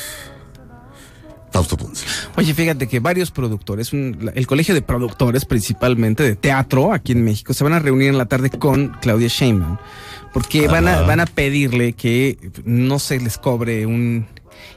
Fausto Ponce. Oye, fíjate que varios productores, un- el colegio de productores principalmente de teatro aquí en México, se van a reunir en la tarde con Claudia Sheinbaum, porque van a, van a pedirle que no se les cobre un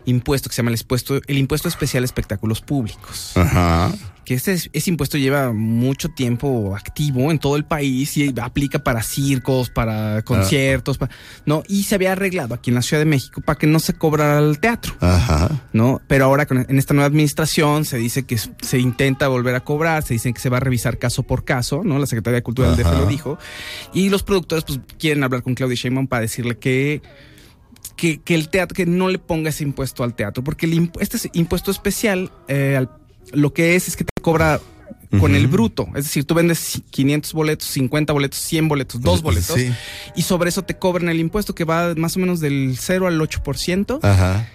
impuesto que se llama el impuesto, el impuesto especial a espectáculos públicos. Ajá. Que este, ese impuesto lleva mucho tiempo activo en todo el país y aplica para circos, para conciertos, pa- ¿no? Y se había arreglado aquí en la Ciudad de México para que no se cobrara el teatro. Ajá. ¿no? Pero ahora con- en esta nueva administración se dice que se intenta volver a cobrar, se dice que se va a revisar caso por caso, ¿no? La Secretaría de Cultura del DF lo dijo. Y los productores pues quieren hablar con Claudia Sheinbaum para decirle que que, que el teatro, que no le ponga ese impuesto al teatro, porque el impu- este es impuesto especial, eh, al- lo que es es que te cobra con el bruto, es decir, tú vendes 500 boletos, 50 boletos, 100 boletos, dos boletos, Sí. y sobre eso te cobran el impuesto que va más o menos del 0 al 8%, Ajá.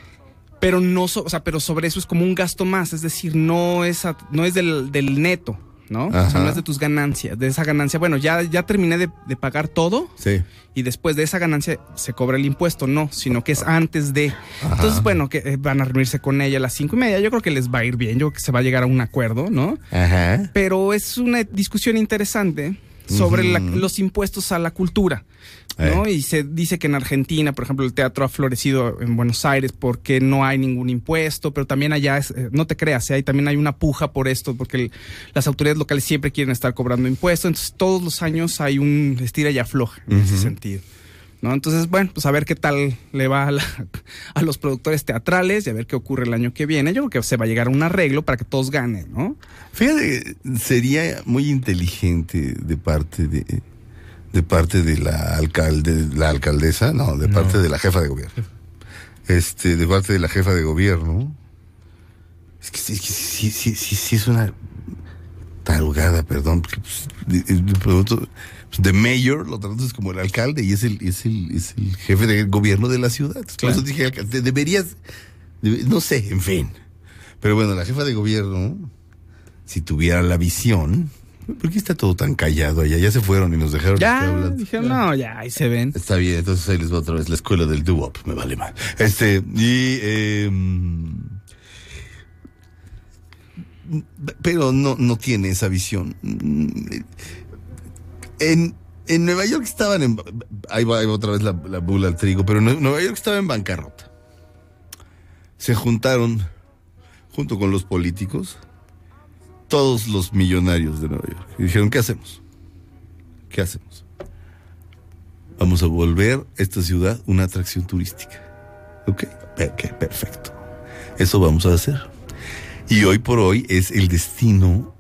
pero no, o sea, pero sobre eso es como un gasto más, es decir, no es, a- no es del, del neto, ¿no? Ajá. de tus ganancias, de esa ganancia. Bueno, ya, ya terminé de, de pagar todo Sí. y después de esa ganancia se cobra el impuesto, no, sino que es antes de. Entonces, bueno, que eh, van a reunirse con ella a las cinco y media. Yo creo que les va a ir bien, yo creo que se va a llegar a un acuerdo, ¿no? Ajá. Pero es una discusión interesante sobre la- los impuestos a la cultura. ¿No? Eh. Y se dice que en Argentina, por ejemplo, el teatro ha florecido en Buenos Aires porque no hay ningún impuesto, pero también allá, es, eh, no te creas, ¿eh? hay, también hay una puja por esto, porque el- las autoridades locales siempre quieren estar cobrando impuestos, entonces todos los años hay un estira y afloja en ese sentido. ¿no? Entonces, bueno, pues a ver qué tal le va a, la- a los productores teatrales y a ver qué ocurre el año que viene. Yo creo que se va a llegar a un arreglo para que todos ganen, ¿no? Fíjate, sería muy inteligente de parte de de parte de la alcalde, la alcaldesa, no, de parte de la jefa de gobierno. Este, de parte de la jefa de gobierno. Es que, sí- es que sí, sí, sí, sí es una tarugada, perdón, porque pues, de, de- pues, de mayor lo tratas como el alcalde y es el, es el, es el jefe de gobierno de la ciudad. Por Claro. eso dije, alcalde, deberías, debe- no sé, en fin. Pero bueno, la jefa de gobierno, si tuviera la visión, ¿por qué está todo tan callado allá? Ya se fueron y nos dejaron Ya, dijeron, no, ya, ahí se ven. Está bien, entonces ahí les va otra vez la escuela del doo-wop, me vale más. Este, y, eh, pero no, no tiene esa visión. En, en Nueva York estaban en. Ahí va, ahí va otra vez la, la bula al trigo, pero en Nueva York estaba en bancarrota. Se juntaron, junto con los políticos, todos los millonarios de Nueva York. Y dijeron: ¿Qué hacemos? ¿Qué hacemos? Vamos a volver esta ciudad una atracción turística. ¿Ok? Pe- ok, perfecto. Eso vamos a hacer. Y hoy por hoy es el destino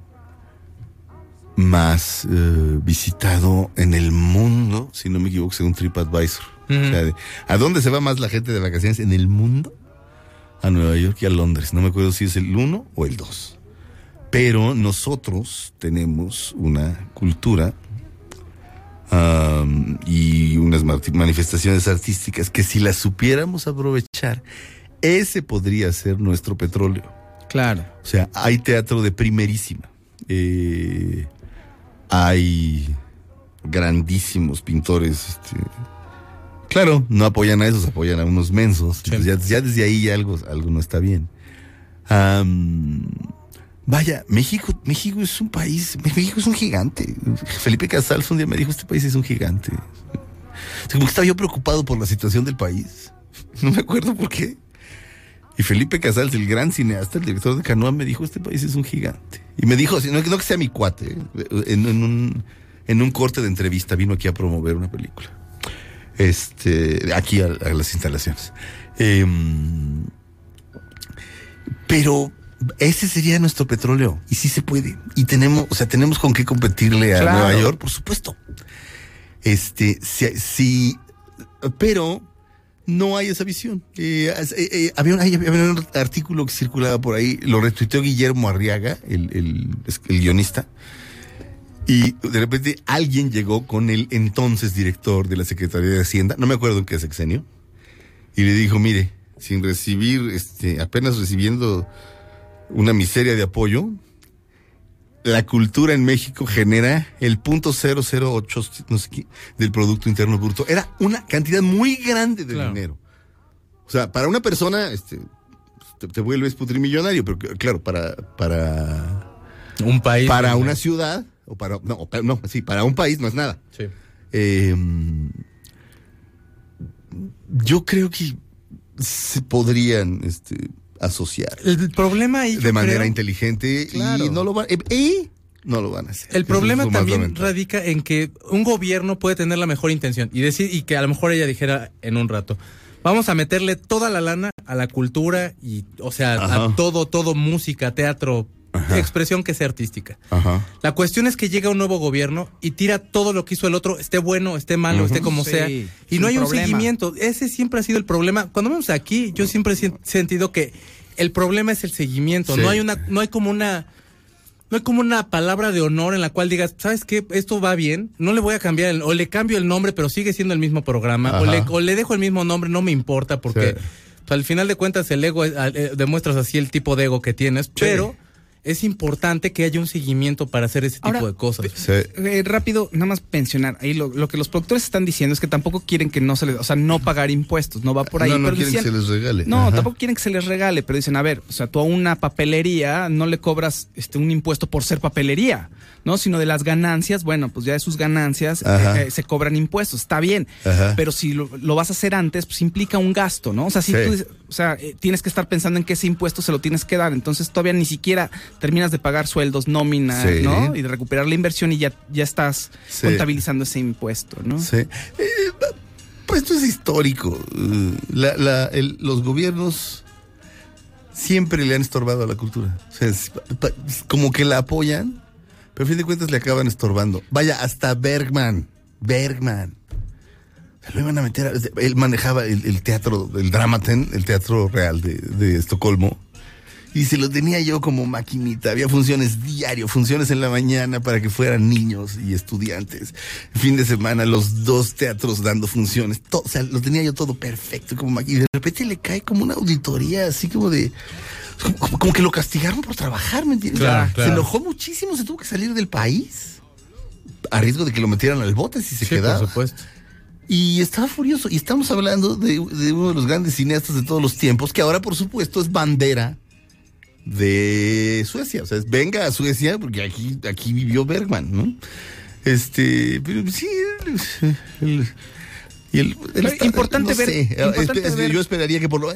más eh, visitado en el mundo, si no me equivoco, según TripAdvisor. O sea, de- ¿A dónde se va más la gente de vacaciones en el mundo? A Nueva York y a Londres. No me acuerdo si es el 1 o el 2. Pero nosotros tenemos una cultura y unas manifestaciones artísticas que si las supiéramos aprovechar, ese podría ser nuestro petróleo. Claro. O sea, hay teatro de primerísima. Eh, hay grandísimos pintores. este, claro, no apoyan a esos, apoyan a unos mensos. Entonces ya, ya desde ahí ya algo, algo no está bien. Am, vaya, México, México es un país, México es un gigante. Felipe Casals un día me dijo, este país es un gigante. Como que estaba yo preocupado por la situación del país. No me acuerdo por qué. Y Felipe Casals, el gran cineasta, el director de Canoa, me dijo, este país es un gigante. Y me dijo, no, que sea mi cuate, ¿eh? en, en un, corte de entrevista vino aquí a promover una película. Este, aquí a, a las instalaciones. Em, pero ese sería nuestro petróleo. Y sí se puede. Y tenemos, o sea, tenemos con qué competirle a Claro. Nueva York, por supuesto. Este, sí, sí, pero no hay esa visión. Eh, eh, eh, había, un, hay- había un artículo que circulaba por ahí, lo retuiteó Guillermo Arriaga, el, el- el guionista, y de repente alguien llegó con el entonces director de la Secretaría de Hacienda, no me acuerdo en qué sexenio, y le dijo, mire, sin recibir, este, apenas recibiendo una miseria de apoyo, la cultura en México genera el punto 008 no sé qué, del Producto Interno Bruto. Era una cantidad muy grande de Claro. dinero. O sea, para una persona, este, te, te vuelves putrimillonario, pero claro, para, para, Un país. para una ciudad, o para, no, no, sí, para un país no es nada. Sí. Eh, yo creo que se podrían este, asociar El problema ahí. de manera creo- inteligente Claro. y no lo van eh, y no lo van a hacer. El problema es también lamentable. radica en que un gobierno puede tener la mejor intención y decir y que a lo mejor ella dijera en un rato, vamos a meterle toda la lana a la cultura y o sea, Ajá. a todo todo música, teatro, expresión que sea artística. Ajá. La cuestión es que llega un nuevo gobierno y tira todo lo que hizo el otro, esté bueno, esté malo, esté como Sí, sea, es y no hay un problema. seguimiento. Ese siempre ha sido el problema. Cuando vemos aquí, yo siempre he sentido que el problema es el seguimiento. Sí. No hay una, no hay como una, no hay como una palabra de honor en la cual digas, ¿sabes qué? Esto va bien, no le voy a cambiar, el- o le cambio el nombre, pero sigue siendo el mismo programa, o le, o le dejo el mismo nombre, no me importa, porque Sí. al final de cuentas el ego, al- eh, demuestras así el tipo de ego que tienes, pero es importante que haya un seguimiento para hacer ese tipo de cosas. Sí. Eh, rápido, nada más pensionar. Ahí lo, lo que los productores están diciendo es que tampoco quieren que no se les, o sea, no pagar impuestos, no va por ahí. no, no pero quieren decían- que se les regale. No, Ajá. tampoco quieren que se les regale, pero dicen, a ver, o sea, tú a una papelería no le cobras este un impuesto por ser papelería, ¿no? Sino de las ganancias, bueno, pues ya de sus ganancias eh, eh, se cobran impuestos, está bien. Ajá. Pero si lo, lo vas a hacer antes, pues implica un gasto, ¿no? O sea, si Sí. tú o sea, eh, tienes que estar pensando en que ese impuesto se lo tienes que dar, entonces todavía ni siquiera terminas de pagar sueldos, nómina, Sí. ¿no? Y de recuperar la inversión y ya, ya estás Sí. contabilizando ese impuesto, ¿no? Sí. Pues esto es histórico. La- la- el- los gobiernos siempre le han estorbado a la cultura. O sea, es como que la apoyan, pero a fin de cuentas le acaban estorbando. Vaya, hasta Bergman. Bergman. Se lo iban a meter. a- él manejaba el, teatro, el Dramaten, el teatro real de, Estocolmo. Y se lo tenía yo como maquinita. Había funciones diario, funciones en la mañana para que fueran niños y estudiantes. Fin de semana, los dos teatros dando funciones. O sea, lo tenía yo todo perfecto como maquinita. Y de repente le cae como una auditoría así como de. Como, como que lo castigaron por trabajar, ¿me entiendes? Claro, Se claro. enojó muchísimo, se tuvo que salir del país. A riesgo de que lo metieran al bote si se Sí, quedaba. por supuesto. Y estaba furioso. Y estamos hablando de, de uno de los grandes cineastas de todos los tiempos, que ahora, por supuesto, es bandera de Suecia. O sea, es, venga a Suecia porque aquí, aquí vivió Bergman, ¿no? Este, pero sí, el- el- y el, importante no ver- sé, importante espe- ver- yo esperaría que por lo,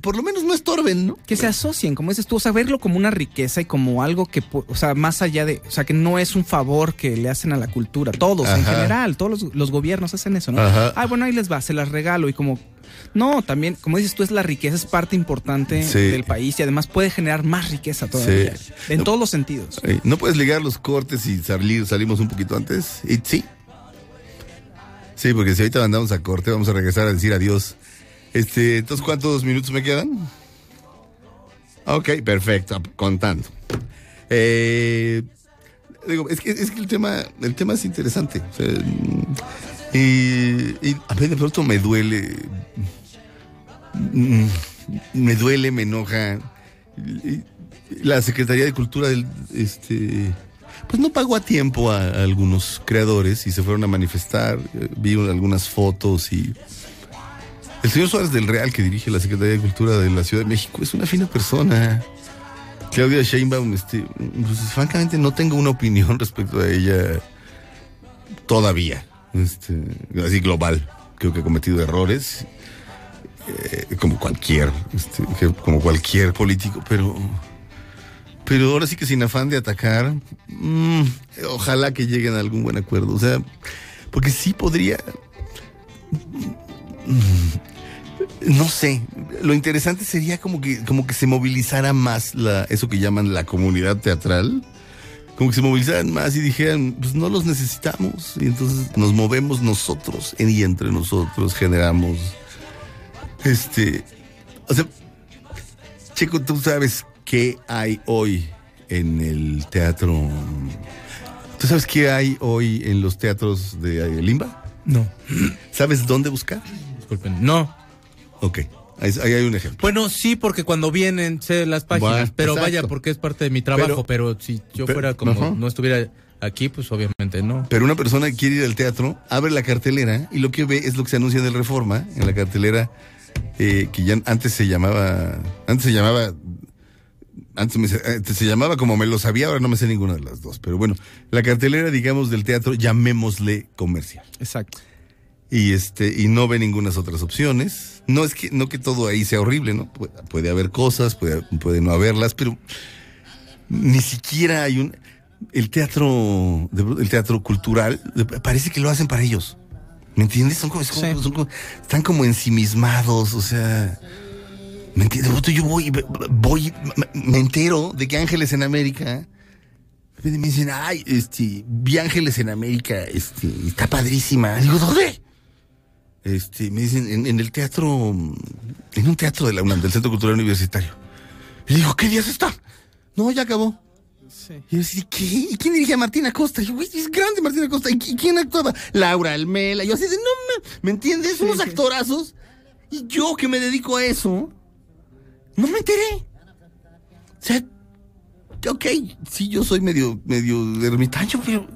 por lo menos no estorben, ¿no? que se asocien, como dices tú, o sea, verlo como una riqueza y como algo que, pu- o sea, más allá de, o sea, que no es un favor que le hacen a la cultura, todos en general, todos los, los gobiernos hacen eso, ¿no? Ajá. Ah, bueno, ahí les va, se las regalo y como, no, también, como dices tú, es la riqueza, es parte importante Sí. del país y además puede generar más riqueza todavía, Sí. en todos los sentidos. ¿No puedes ligar los cortes y salir, salimos un poquito antes? Y sí. Sí, porque si ahorita mandamos a corte, vamos a regresar a decir adiós. Este, entonces, ¿cuántos minutos me quedan? Ok, perfecto, contando. Eh, digo, es que, es que el tema, el tema es interesante. o sea, y, a mí de pronto me duele. mm, Me duele, me enoja. La Secretaría de Cultura del este pues no pagó a tiempo a, a algunos creadores y se fueron a manifestar. Eh, Vi un- algunas fotos y el señor Suárez del Real que dirige la Secretaría de Cultura de la Ciudad de México es una fina persona. Claudia Sheinbaum, este, pues, francamente no tengo una opinión respecto a ella todavía, este, así global. Creo que ha cometido errores, eh, como cualquier, este, como cualquier político, pero pero ahora sí que sin afán de atacar, mm, ojalá que lleguen a algún buen acuerdo. O sea, porque sí podría. Mm, No sé. Lo interesante sería como que, como que se movilizara más la, eso que llaman la comunidad teatral. Como que se movilizaran más y dijeran, pues no los necesitamos. Y entonces nos movemos nosotros y entre nosotros generamos. Este. O sea, Checo, tú sabes qué hay hoy en el teatro. ¿Tú sabes qué hay hoy en los teatros de Limba? No. ¿Sabes dónde buscar? Disculpen. No. Ok, ahí, ahí hay un ejemplo. Bueno, sí, porque cuando vienen sé las páginas, Bueno, pero exacto. vaya, porque es parte de mi trabajo, pero, si yo pero- fuera como no estuviera aquí, pues obviamente no. Pero una persona que quiere ir al teatro, abre la cartelera y lo que ve es lo que se anuncia en el Reforma, en la cartelera eh, que ya antes se llamaba, antes se llamaba, antes, me antes se llamaba como me lo sabía, ahora no me sé ninguna de las dos. Pero bueno, la cartelera, digamos, del teatro, llamémosle comercial. Exacto. Y este y no ve ninguna otras opciones. No es que no que todo ahí sea horrible, ¿no? Puede, puede haber cosas, puede, puede no haberlas, pero ni siquiera hay un el teatro el teatro cultural parece que lo hacen para ellos. ¿Me entiendes? Son como, son como- son como- están como ensimismados, o sea, ¿me entiendes? Yo voy voy me, me entero de que Ángeles en América me dicen, ay, este, vi Ángeles en América, este, está padrísima. Digo, ¿dónde? Este, me dicen, en, en el teatro, en un teatro de la UNAM, del Centro Cultural Universitario. Y digo, ¿qué días está? No, ya acabó. Y yo así, ¿qué? ¿Y quién dirige a Martina Costa? Y yo, güey, es grande Martina Costa. ¿Y qui- quién actuaba? Laura Almela. Y yo así de, no, ma- ¿me entiendes? Unos actorazos. Y yo que me dedico a eso, no me enteré. O sea, ok, sí, yo soy medio, medio ermitaño, pero,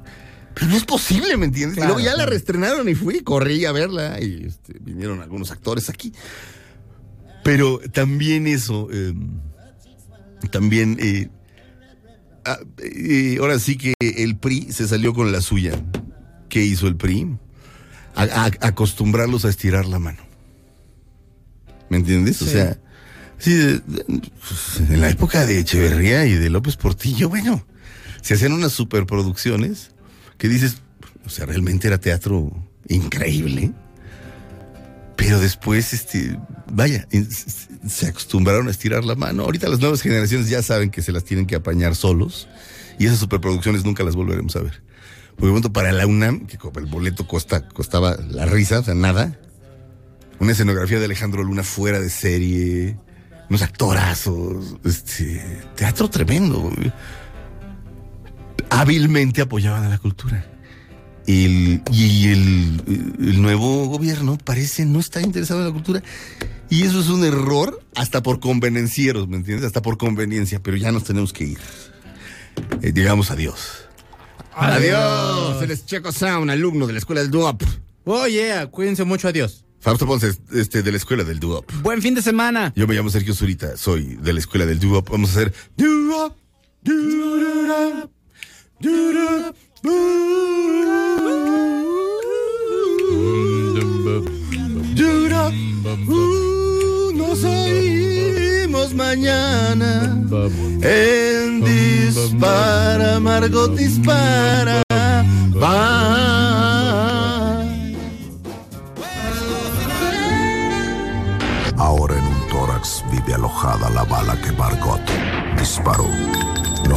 pero no es posible, ¿me entiendes? Claro, y luego ya la reestrenaron y fui, corrí a verla y este, vinieron algunos actores aquí. Pero también eso, eh, también, eh, ah, eh, ahora sí que el PRI se salió con la suya. ¿Qué hizo el PRI? A- a- acostumbrarlos a estirar la mano. ¿Me entiendes? O sea, sí, de- de- pues, en la época de Echeverría y de López Portillo, bueno, se hacían unas superproducciones que dices, o sea, realmente era teatro increíble. Pero después, este, vaya, se acostumbraron a estirar la mano. Ahorita las nuevas generaciones ya saben que se las tienen que apañar solos y esas superproducciones nunca las volveremos a ver. Por ejemplo, para la UNAM, que el boleto costa, costaba la risa, o sea, nada. Una escenografía de Alejandro Luna fuera de serie, unos actorazos, este, teatro tremendo. Hábilmente apoyaban a la cultura. El- y el, el nuevo gobierno parece no estar interesado en la cultura. Y eso es un error hasta por convenencieros, ¿me entiendes? Hasta por conveniencia, pero ya nos tenemos que ir. Eh, digamos adiós. Adiós. Él es Checo Sound, alumno de la escuela del DUAP. Oh, yeah, cuídense mucho, adiós. Fausto Ponce, este, de la escuela del Duop. Buen fin de semana. Yo me llamo Sergio Zurita, soy de la escuela del Duop. Vamos a hacer Duop, Nos oímos mañana en Dispara, Margot Dispara. Bye. Ahora en un tórax vive alojada la bala que Margot disparó.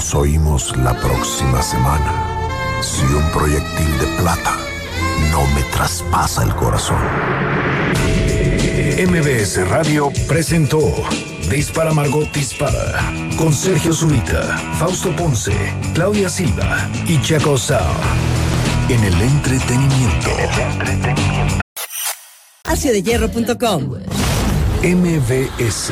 Nos oímos la próxima semana. Si un proyectil de plata no me traspasa el corazón. MBS Radio presentó Dispara Margot Dispara con Sergio Zurita, Fausto Ponce, Claudia Silva y Chaco Sao. En el entretenimiento. Palaciodehierro.com. MBS